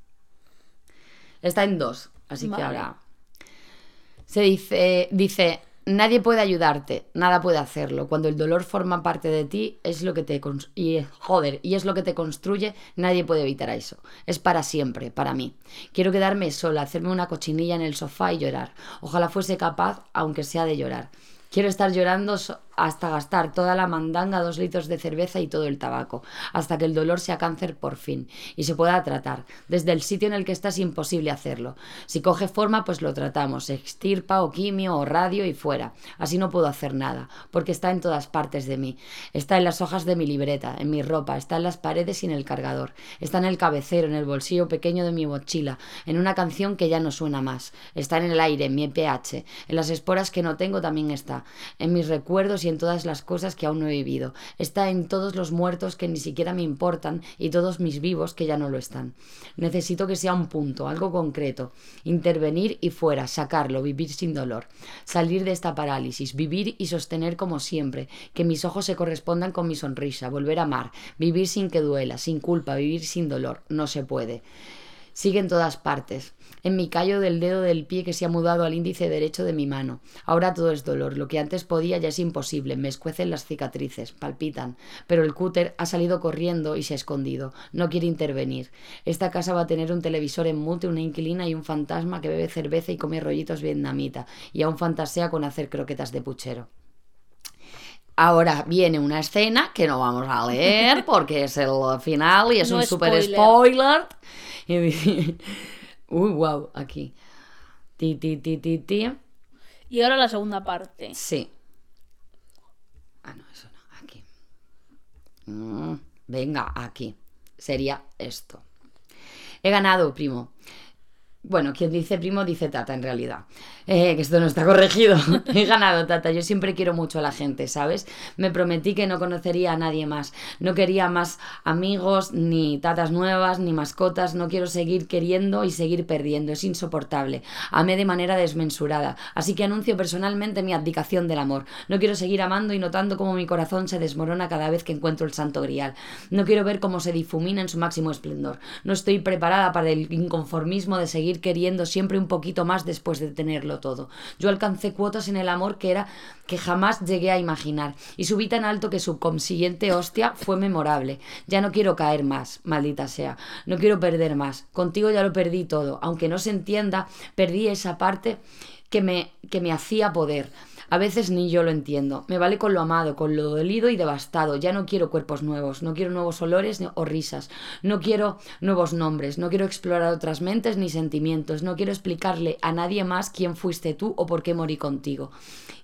Está en dos, así que ahora. Se dice, dice, nadie puede ayudarte, nada puede hacerlo. Cuando el dolor forma parte de ti, es lo que te y joder, y es lo que te construye, nadie puede evitar eso. Es para siempre, para mí. Quiero quedarme sola, hacerme una cochinilla en el sofá y llorar. Ojalá fuese capaz, aunque sea de llorar. Quiero estar llorando so- hasta gastar toda la mandanga, dos litros de cerveza y todo el tabaco, hasta que el dolor sea cáncer por fin y se pueda tratar. Desde el sitio en el que está es imposible hacerlo. Si coge forma, pues lo tratamos, extirpa o quimio o radio y fuera. Así no puedo hacer nada, porque está en todas partes de mí. Está en las hojas de mi libreta, en mi ropa, está en las paredes y en el cargador. Está en el cabecero, en el bolsillo pequeño de mi mochila, en una canción que ya no suena más. Está en el aire, en mi pH, en las esporas que no tengo también está, en mis recuerdos y en todas las cosas que aún no he vivido. Está en todos los muertos que ni siquiera me importan y todos mis vivos que ya no lo están. Necesito que sea un punto, algo concreto. Intervenir y fuera, sacarlo, vivir sin dolor. Salir de esta parálisis, vivir y sostener como siempre, que mis ojos se correspondan con mi sonrisa, volver a amar, vivir sin que duela, sin culpa, vivir sin dolor. No se puede. Sigue en todas partes. En mi callo del dedo del pie que se ha mudado al índice derecho de mi mano. Ahora todo es dolor. Lo que antes podía ya es imposible. Me escuecen las cicatrices, palpitan. Pero el cúter ha salido corriendo y se ha escondido. No quiere intervenir. Esta casa va a tener un televisor en mute, una inquilina y un fantasma que bebe cerveza y come rollitos vietnamita. Y aún fantasea con hacer croquetas de puchero. Ahora viene una escena que no vamos a leer porque es el final y es No un super spoiler. spoiler. Uy, wow, aquí. Ti, ti, ti, ti, ti. Y ahora la segunda parte. Sí. Ah, no, eso no, aquí. Mm, venga, aquí. Sería esto. He ganado, primo. Bueno, quien dice primo dice tata en realidad. Eh, que esto no está corregido. He ganado tata. Yo siempre quiero mucho a la gente, ¿sabes? Me prometí que no conocería a nadie más. No quería más amigos, ni tatas nuevas, ni mascotas. No quiero seguir queriendo y seguir perdiendo. Es insoportable. Amé de manera desmensurada. Así que anuncio personalmente mi abdicación del amor. No quiero seguir amando y notando cómo mi corazón se desmorona cada vez que encuentro el santo grial. No quiero ver cómo se difumina en su máximo esplendor. No estoy preparada para el inconformismo de seguir queriendo siempre un poquito más después de tenerlo todo. Yo alcancé cuotas en el amor que era que jamás llegué a imaginar y subí tan alto que su consiguiente hostia fue memorable. Ya no quiero caer más, maldita sea. No quiero perder más. Contigo ya lo perdí todo. Aunque no se entienda, perdí esa parte que me, que me hacía poder. A veces ni yo lo entiendo. Me vale con lo amado, con lo dolido y devastado. Ya no quiero cuerpos nuevos, no quiero nuevos olores o risas, no quiero nuevos nombres, no quiero explorar otras mentes ni sentimientos, no quiero explicarle a nadie más quién fuiste tú o por qué morí contigo.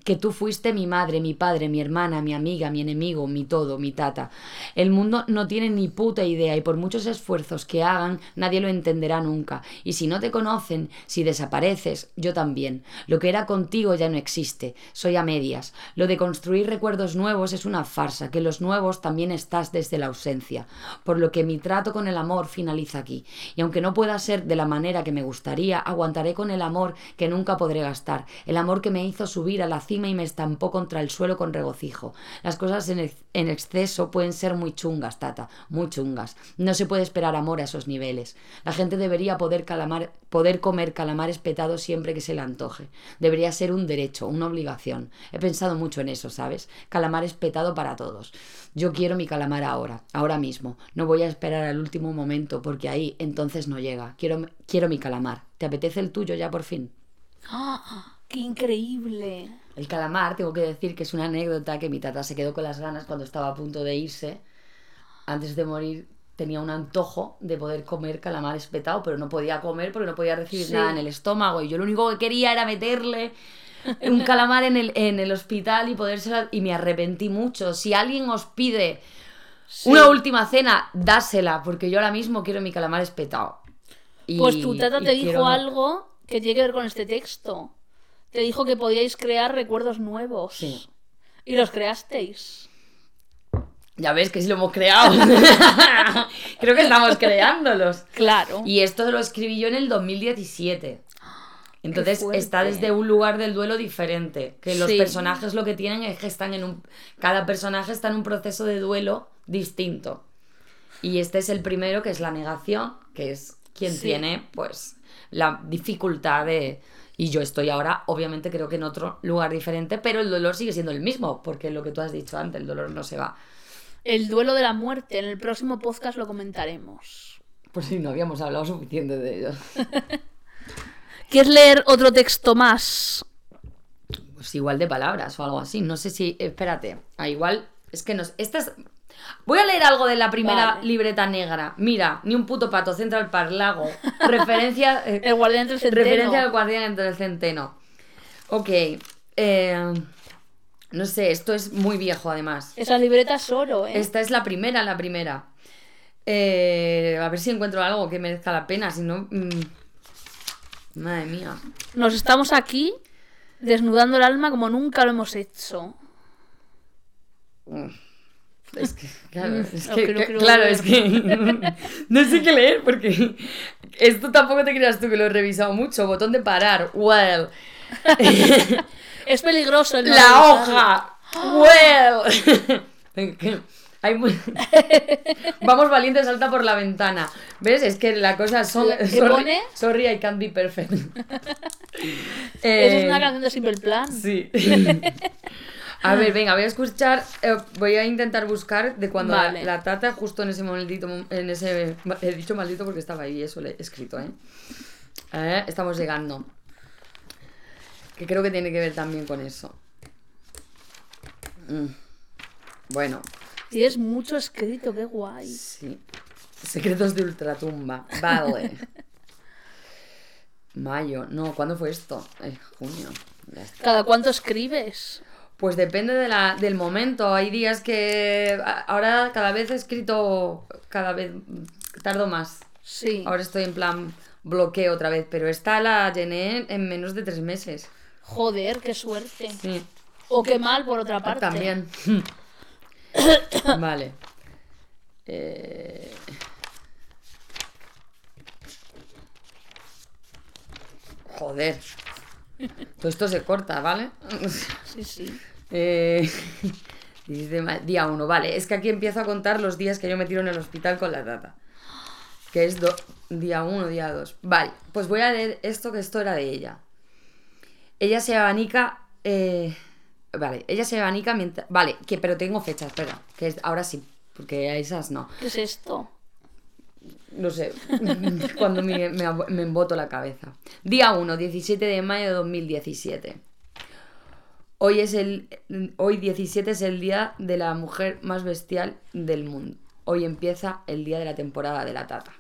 Que tú fuiste mi madre, mi padre, mi hermana, mi amiga, mi enemigo, mi todo, mi tata. El mundo no tiene ni puta idea y por muchos esfuerzos que hagan, nadie lo entenderá nunca. Y si no te conocen, si desapareces, yo también. Lo que era contigo ya no existe. soy a medias. Lo de construir recuerdos nuevos es una farsa, que los nuevos también estás desde la ausencia. Por lo que mi trato con el amor finaliza aquí. Y aunque no pueda ser de la manera que me gustaría, aguantaré con el amor que nunca podré gastar. El amor que me hizo subir a la cima y me estampó contra el suelo con regocijo. Las cosas en, ex- en exceso pueden ser muy chungas, tata, muy chungas. No se puede esperar amor a esos niveles. La gente debería poder, calamar, poder comer calamares petados siempre que se le antoje. Debería ser un derecho, una obligación. He pensado mucho en eso, ¿sabes? Calamares petado para todos. Yo quiero mi calamar ahora, ahora mismo. No voy a esperar al último momento porque ahí entonces no llega. Quiero, quiero mi calamar. ¿Te apetece el tuyo ya por fin? ¡Ah! ¡Qué increíble! El calamar, tengo que decir que es una anécdota que mi tata se quedó con las ganas cuando estaba a punto de irse. Antes de morir tenía un antojo de poder comer calamar espetado, pero no podía comer porque no podía recibir Sí. nada en el estómago. Y yo lo único que quería era meterle un calamar en el, en el hospital y podérselo... Y me arrepentí mucho. Si alguien os pide Sí. una última cena, dásela, porque yo ahora mismo quiero mi calamar espetado. Y- Pues tu tata te dijo quiero- algo que tiene que ver con este texto. Te dijo que podíais crear recuerdos nuevos. Sí. Y los creasteis. Ya ves que sí lo hemos creado. Creo que estamos creándolos. Claro. Y esto lo escribí yo en el 2017. Entonces está desde un lugar del duelo diferente. Que los Sí. personajes lo que tienen es que están en un. Cada personaje está en un proceso de duelo distinto. Y este es el primero, que es la negación, que es quien Sí. tiene, pues, la dificultad de. Y yo estoy ahora, obviamente, creo que en otro lugar diferente, pero el dolor sigue siendo el mismo, porque lo que tú has dicho antes, el dolor no se va. El duelo de la muerte. En el próximo podcast lo comentaremos. Por si no habíamos hablado suficiente de ello. ¿Quieres leer otro texto más? Pues igual de palabras o algo así. No sé si. Espérate. Ah, igual. Es que nos. Esta es. Voy a leer algo de la primera Vale. libreta negra. Mira, ni un puto pato, Central Park, lago. Referencia. eh, El guardián entre el centeno. referencia al guardián entre el centeno. Ok. eh, no sé, esto es muy viejo además. Esa libreta es oro, ¿eh? Esta es la primera, la primera. Eh, a ver si encuentro algo que merezca la pena, si no. mm, madre mía. Nos estamos aquí desnudando el alma como nunca lo hemos hecho. Mm. Es que, claro, Mm, es no que, quiero claro, es que no sé qué leer porque esto tampoco te creas tú que lo he revisado mucho. Botón de parar, well, Es peligroso el no la hoja, well. Hay muy- Vamos valiente, salta por la ventana. ¿Ves? Es que la cosa son, ¿Qué sorry, pone? sorry, I can't be perfect. Esa es Eh, una canción de Simple Plan. Sí. A ver, venga, voy a escuchar, eh, voy a intentar buscar de cuando la- Vale. la, tata, justo en ese maldito, mom- en ese, he dicho maldito porque estaba ahí, eso lo he escrito, ¿eh? Eh, Estamos llegando. Que creo que tiene que ver también con eso. Mm. Bueno, Tienes mucho escrito, qué guay. sí. Secretos de ultratumba. Vale. Mayo. No, ¿cuándo fue esto? Eh, junio. Ya está. ¿Cada cuánto escribes? Pues depende de la, del momento. Hay días que ahora cada vez he escrito, cada vez tardo más. Sí. Ahora estoy en plan bloqueo otra vez, pero esta la llené en menos de tres meses. Joder, qué suerte. Sí, O qué mal, por otra parte. también. vale. Eh, Joder. Todo esto se corta, ¿vale? Sí, sí. Eh, 16 de ma- día 1, vale. Es que aquí empiezo a contar los días que yo me tiro en el hospital con la tata. Que es do- día 1, día 2. Vale, pues voy a leer esto que esto era de ella. Ella se abanica. eh, vale, ella se abanica mientras. Vale, que, pero tengo fecha, espera. Que es, ahora sí, porque a esas no. ¿Qué es esto? No sé, cuando me, me, emboto la cabeza. Día 1, 17 de mayo de 2017. Hoy, es el, hoy 17 es el día de la mujer más bestial del mundo. Hoy empieza el día de la temporada de la tata.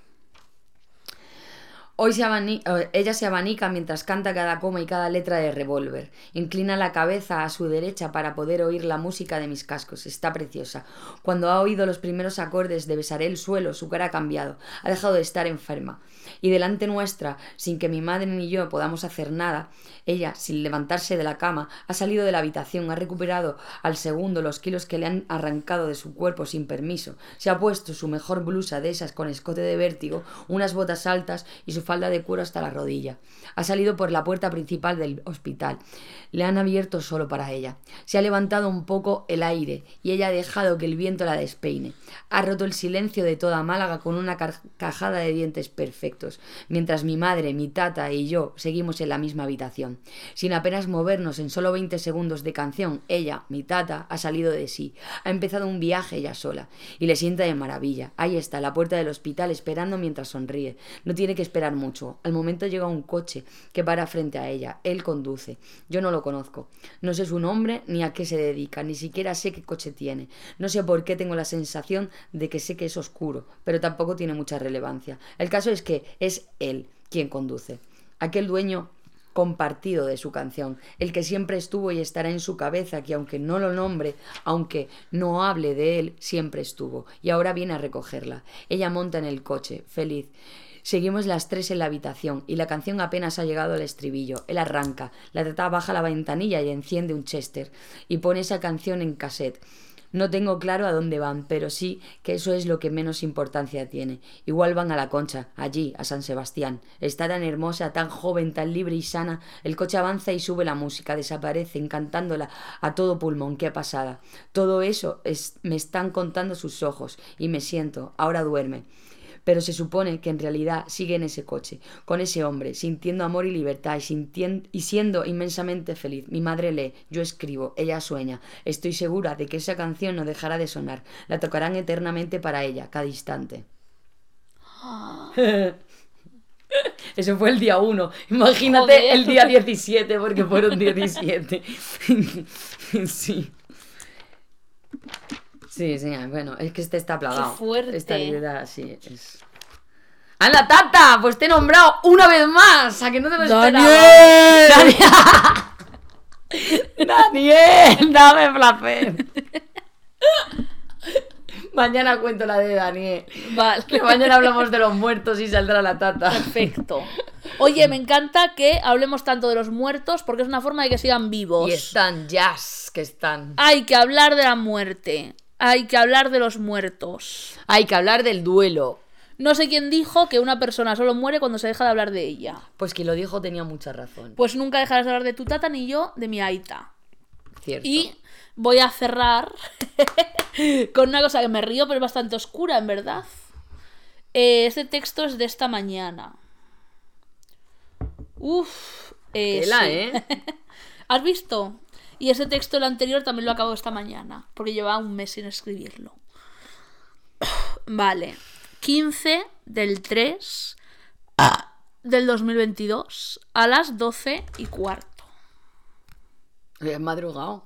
Hoy se abani- eh, ella se abanica mientras canta cada coma y cada letra de Revolver. Inclina la cabeza a su derecha para poder oír la música de mis cascos. Está preciosa. Cuando ha oído los primeros acordes de Besaré el suelo, su cara ha cambiado. Ha dejado de estar enferma. Y delante nuestra, sin que mi madre ni yo podamos hacer nada, ella, sin levantarse de la cama, ha salido de la habitación, ha recuperado al segundo los kilos que le han arrancado de su cuerpo sin permiso. Se ha puesto su mejor blusa de esas con escote de vértigo, unas botas altas y su falda de cuero hasta la rodilla. Ha salido por la puerta principal del hospital. Le han abierto solo para ella. Se ha levantado un poco el aire y ella ha dejado que el viento la despeine. Ha roto el silencio de toda Málaga con una carcajada de dientes mientras mi madre, mi tata y yo seguimos en la misma habitación. Sin apenas movernos en solo 20 segundos de canción, ella, mi tata, ha salido de sí. Ha empezado un viaje ella sola y le sienta de maravilla. Ahí está, la puerta del hospital, esperando mientras sonríe. No tiene que esperar mucho. Al momento llega un coche que para frente a ella. Él conduce. Yo no lo conozco. No sé su nombre ni a qué se dedica, ni siquiera sé qué coche tiene. No sé por qué tengo la sensación de que sé que es oscuro, pero tampoco tiene mucha relevancia. El caso es que es él quien conduce. Aquel dueño compartido de su canción, el que siempre estuvo y estará en su cabeza, que aunque no lo nombre, aunque no hable de él, siempre estuvo, y ahora viene a recogerla. Ella monta en el coche, feliz. Seguimos las tres en la habitación y la canción apenas ha llegado al estribillo. Él arranca, la tata baja la ventanilla y enciende un Chester y pone esa canción en cassette. No tengo claro a dónde van, pero sí que eso es lo que menos importancia tiene. Igual van a la concha, allí, a San Sebastián. Está tan hermosa, tan joven, tan libre y sana. El coche avanza y sube la música, desaparece, encantándola a todo pulmón. Qué pasada. Todo eso es, me están contando sus ojos y me siento. Ahora duerme pero se supone que en realidad sigue en ese coche, con ese hombre, sintiendo amor y libertad y, y siendo inmensamente feliz. Mi madre lee, yo escribo, ella sueña. Estoy segura de que esa canción no dejará de sonar. La tocarán eternamente para ella, cada instante. Eso fue el día 1. Imagínate Joder. el día 17, porque fueron 17. sí. Sí, sí, bueno, es que este está plagado. Qué fuerte. Esta vida, sí, es. ¡Anda, tata! Pues te he nombrado una vez más. ¿A que no te lo? ¡Daniel! ¡Daniel! ¡Daniel! ¡Dame placer! Mañana cuento la de Daniel. Vale. Que mañana hablamos de los muertos y saldrá la tata. Perfecto. Oye, me encanta que hablemos tanto de los muertos porque es una forma de que sigan vivos. Y están jazz que están. Hay que hablar de la muerte. Hay que hablar de los muertos. Hay que hablar del duelo. No sé quién dijo que una persona solo muere cuando se deja de hablar de ella. Pues quien lo dijo tenía mucha razón. Pues nunca dejarás de hablar de tu tata ni yo de mi aita. Cierto. Y voy a cerrar con una cosa que me río, pero es bastante oscura, en verdad. Eh, este texto es de esta mañana. Uf. eh, Tela, sí. ¿eh? ¿Has visto? Y ese texto, el anterior, también lo acabo esta mañana, porque llevaba un mes sin escribirlo. Vale. 15 del 3 del 2022 a las 12 y cuarto.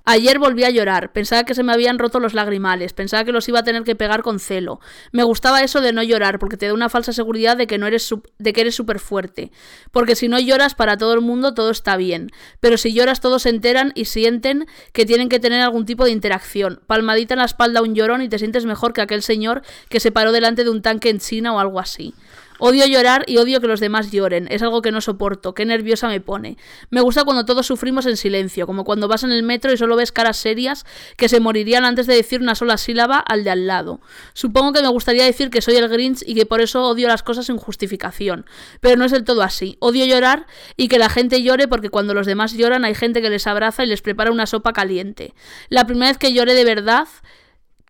Ayer volví a llorar, pensaba que se me habían roto los lagrimales, pensaba que los iba a tener que pegar con celo. Me gustaba eso de no llorar, porque te da una falsa seguridad de que no eres de que eres súper fuerte. Porque si no lloras para todo el mundo todo está bien, pero si lloras todos se enteran y sienten que tienen que tener algún tipo de interacción. Palmadita en la espalda un llorón y te sientes mejor que aquel señor que se paró delante de un tanque en China o algo así. Odio llorar y odio que los demás lloren. Es algo que no soporto. Qué nerviosa me pone. Me gusta cuando todos sufrimos en silencio, como cuando vas en el metro y solo ves caras serias que se morirían antes de decir una sola sílaba al de al lado. Supongo que me gustaría decir que soy el Grinch y que por eso odio las cosas sin justificación. Pero no es del todo así. Odio llorar y que la gente llore porque cuando los demás lloran hay gente que les abraza y les prepara una sopa caliente. La primera vez que lloré de verdad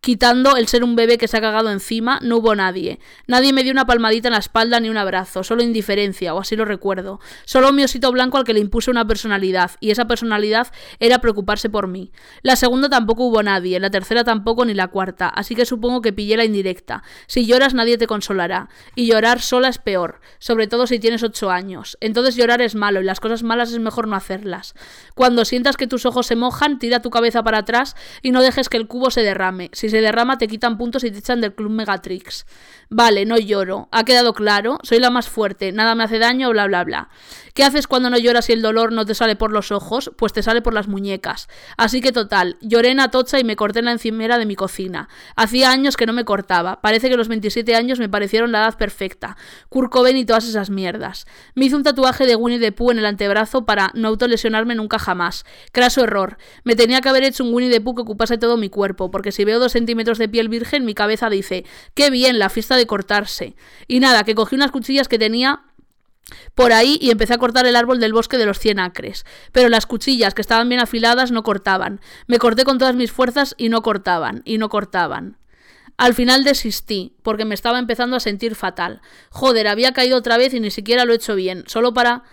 Quitando el ser un bebé que se ha cagado encima, no hubo nadie. Nadie me dio una palmadita en la espalda ni un abrazo, solo indiferencia, o así lo recuerdo. Solo mi osito blanco al que le impuse una personalidad, y esa personalidad era preocuparse por mí. La segunda tampoco hubo nadie, la tercera tampoco ni la cuarta, así que supongo que pillé la indirecta. Si lloras nadie te consolará, y llorar sola es peor, sobre todo si tienes ocho años. Entonces llorar es malo, y las cosas malas es mejor no hacerlas. Cuando sientas que tus ojos se mojan, tira tu cabeza para atrás y no dejes que el cubo se derrame. Se derrama te quitan puntos y te echan del club Megatrix. Vale, no lloro. Ha quedado claro. Soy la más fuerte. Nada me hace daño, bla, bla, bla. ¿Qué haces cuando no lloras y el dolor no te sale por los ojos? Pues te sale por las muñecas. Así que total, lloré en Atocha y me corté en la encimera de mi cocina. Hacía años que no me cortaba. Parece que los 27 años me parecieron la edad perfecta. Kurt Cobain y todas esas mierdas. Me hice un tatuaje de Winnie the Pooh en el antebrazo para no autolesionarme nunca jamás. Craso error. Me tenía que haber hecho un Winnie the Pooh que ocupase todo mi cuerpo, porque si veo dos centímetros de piel virgen, mi cabeza dice, qué bien, la fiesta de cortarse. Y nada, que cogí unas cuchillas que tenía por ahí y empecé a cortar el árbol del bosque de los 100 acres. Pero las cuchillas, que estaban bien afiladas, no cortaban. Me corté con todas mis fuerzas y no cortaban, y no cortaban. Al final desistí, porque me estaba empezando a sentir fatal. Joder, había caído otra vez y ni siquiera lo he hecho bien, solo para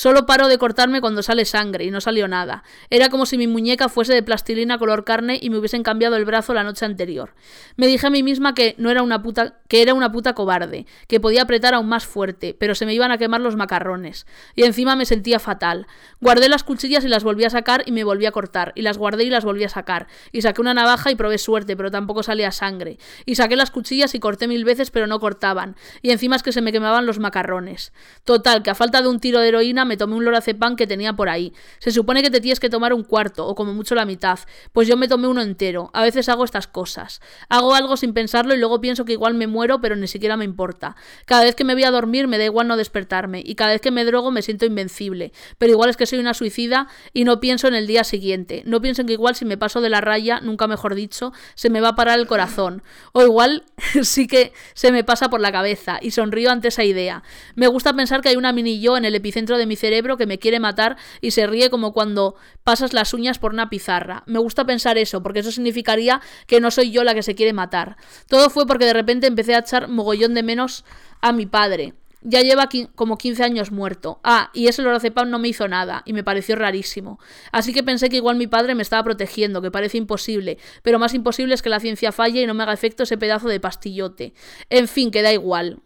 Solo paro de cortarme cuando sale sangre y no salió nada. Era como si mi muñeca fuese de plastilina color carne y me hubiesen cambiado el brazo la noche anterior. Me dije a mí misma que no era una puta que era una puta cobarde, que podía apretar aún más fuerte, pero se me iban a quemar los macarrones. Y encima me sentía fatal. Guardé las cuchillas y las volví a sacar y me volví a cortar, y las guardé y las volví a sacar. Y saqué una navaja y probé suerte, pero tampoco salía sangre. Y saqué las cuchillas y corté mil veces, pero no cortaban. Y encima es que se me quemaban los macarrones. Total, que a falta de un tiro de heroína me tomé un lorazepam que tenía por ahí. Se supone que te tienes que tomar un cuarto, o como mucho la mitad. Pues yo me tomé uno entero. A veces hago estas cosas. Hago algo sin pensarlo y luego pienso que igual me muero, pero ni siquiera me importa. Cada vez que me voy a dormir me da igual no despertarme. Y cada vez que me drogo me siento invencible. Pero igual es que soy una suicida y no pienso en el día siguiente. No pienso en que igual si me paso de la raya, nunca mejor dicho, se me va a parar el corazón. O igual sí que se me pasa por la cabeza y sonrío ante esa idea. Me gusta pensar que hay una mini yo en el epicentro de mi cerebro que me quiere matar y se ríe como cuando pasas las uñas por una pizarra. Me gusta pensar eso, porque eso significaría que no soy yo la que se quiere matar. Todo fue porque de repente empecé a echar mogollón de menos a mi padre. Ya lleva como 15 años muerto. Ah, y ese lorazepam no me hizo nada, y me pareció rarísimo. Así que pensé que igual mi padre me estaba protegiendo, que parece imposible, pero más imposible es que la ciencia falle y no me haga efecto ese pedazo de pastillote. En fin, que da igual.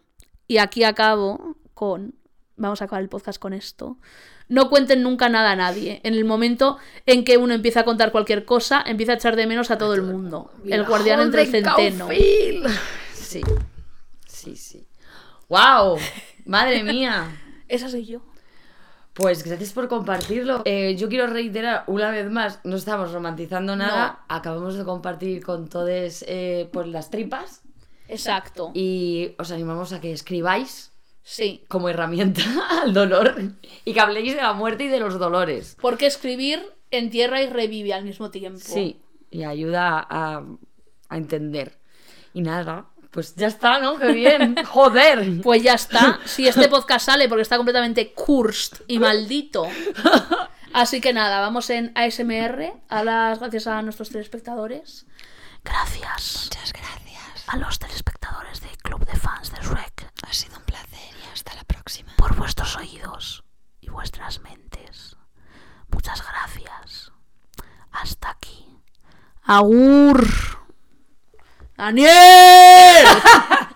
Y aquí acabo con vamos a acabar el podcast con esto. No cuenten nunca nada a nadie. En el momento en que uno empieza a contar cualquier cosa, empieza a echar de menos a todo el mundo. El guardián entre el centeno. Sí, sí, sí. ¡Wow! ¡Madre mía! Esa soy yo. Pues gracias por compartirlo. Eh, yo quiero reiterar una vez más, no estamos romantizando nada, acabamos de compartir con todos eh, pues las tripas. Exacto. Y os animamos a que escribáis Sí. como herramienta al dolor y que habléis de la muerte y de los dolores. Porque escribir entierra y revive al mismo tiempo. Sí, y ayuda a, a entender. Y nada, pues ya está, ¿no? ¡Qué bien! ¡Joder! Pues ya está. Si este podcast sale porque está completamente cursed y maldito. Así que nada, vamos en ASMR. A las gracias a nuestros telespectadores. Gracias. Muchas gracias. A los telespectadores del Club de Fans de Shrek. Ha sido un placer hasta la próxima. Por vuestros oídos y vuestras mentes. Muchas gracias. Hasta aquí. Agur. Daniel.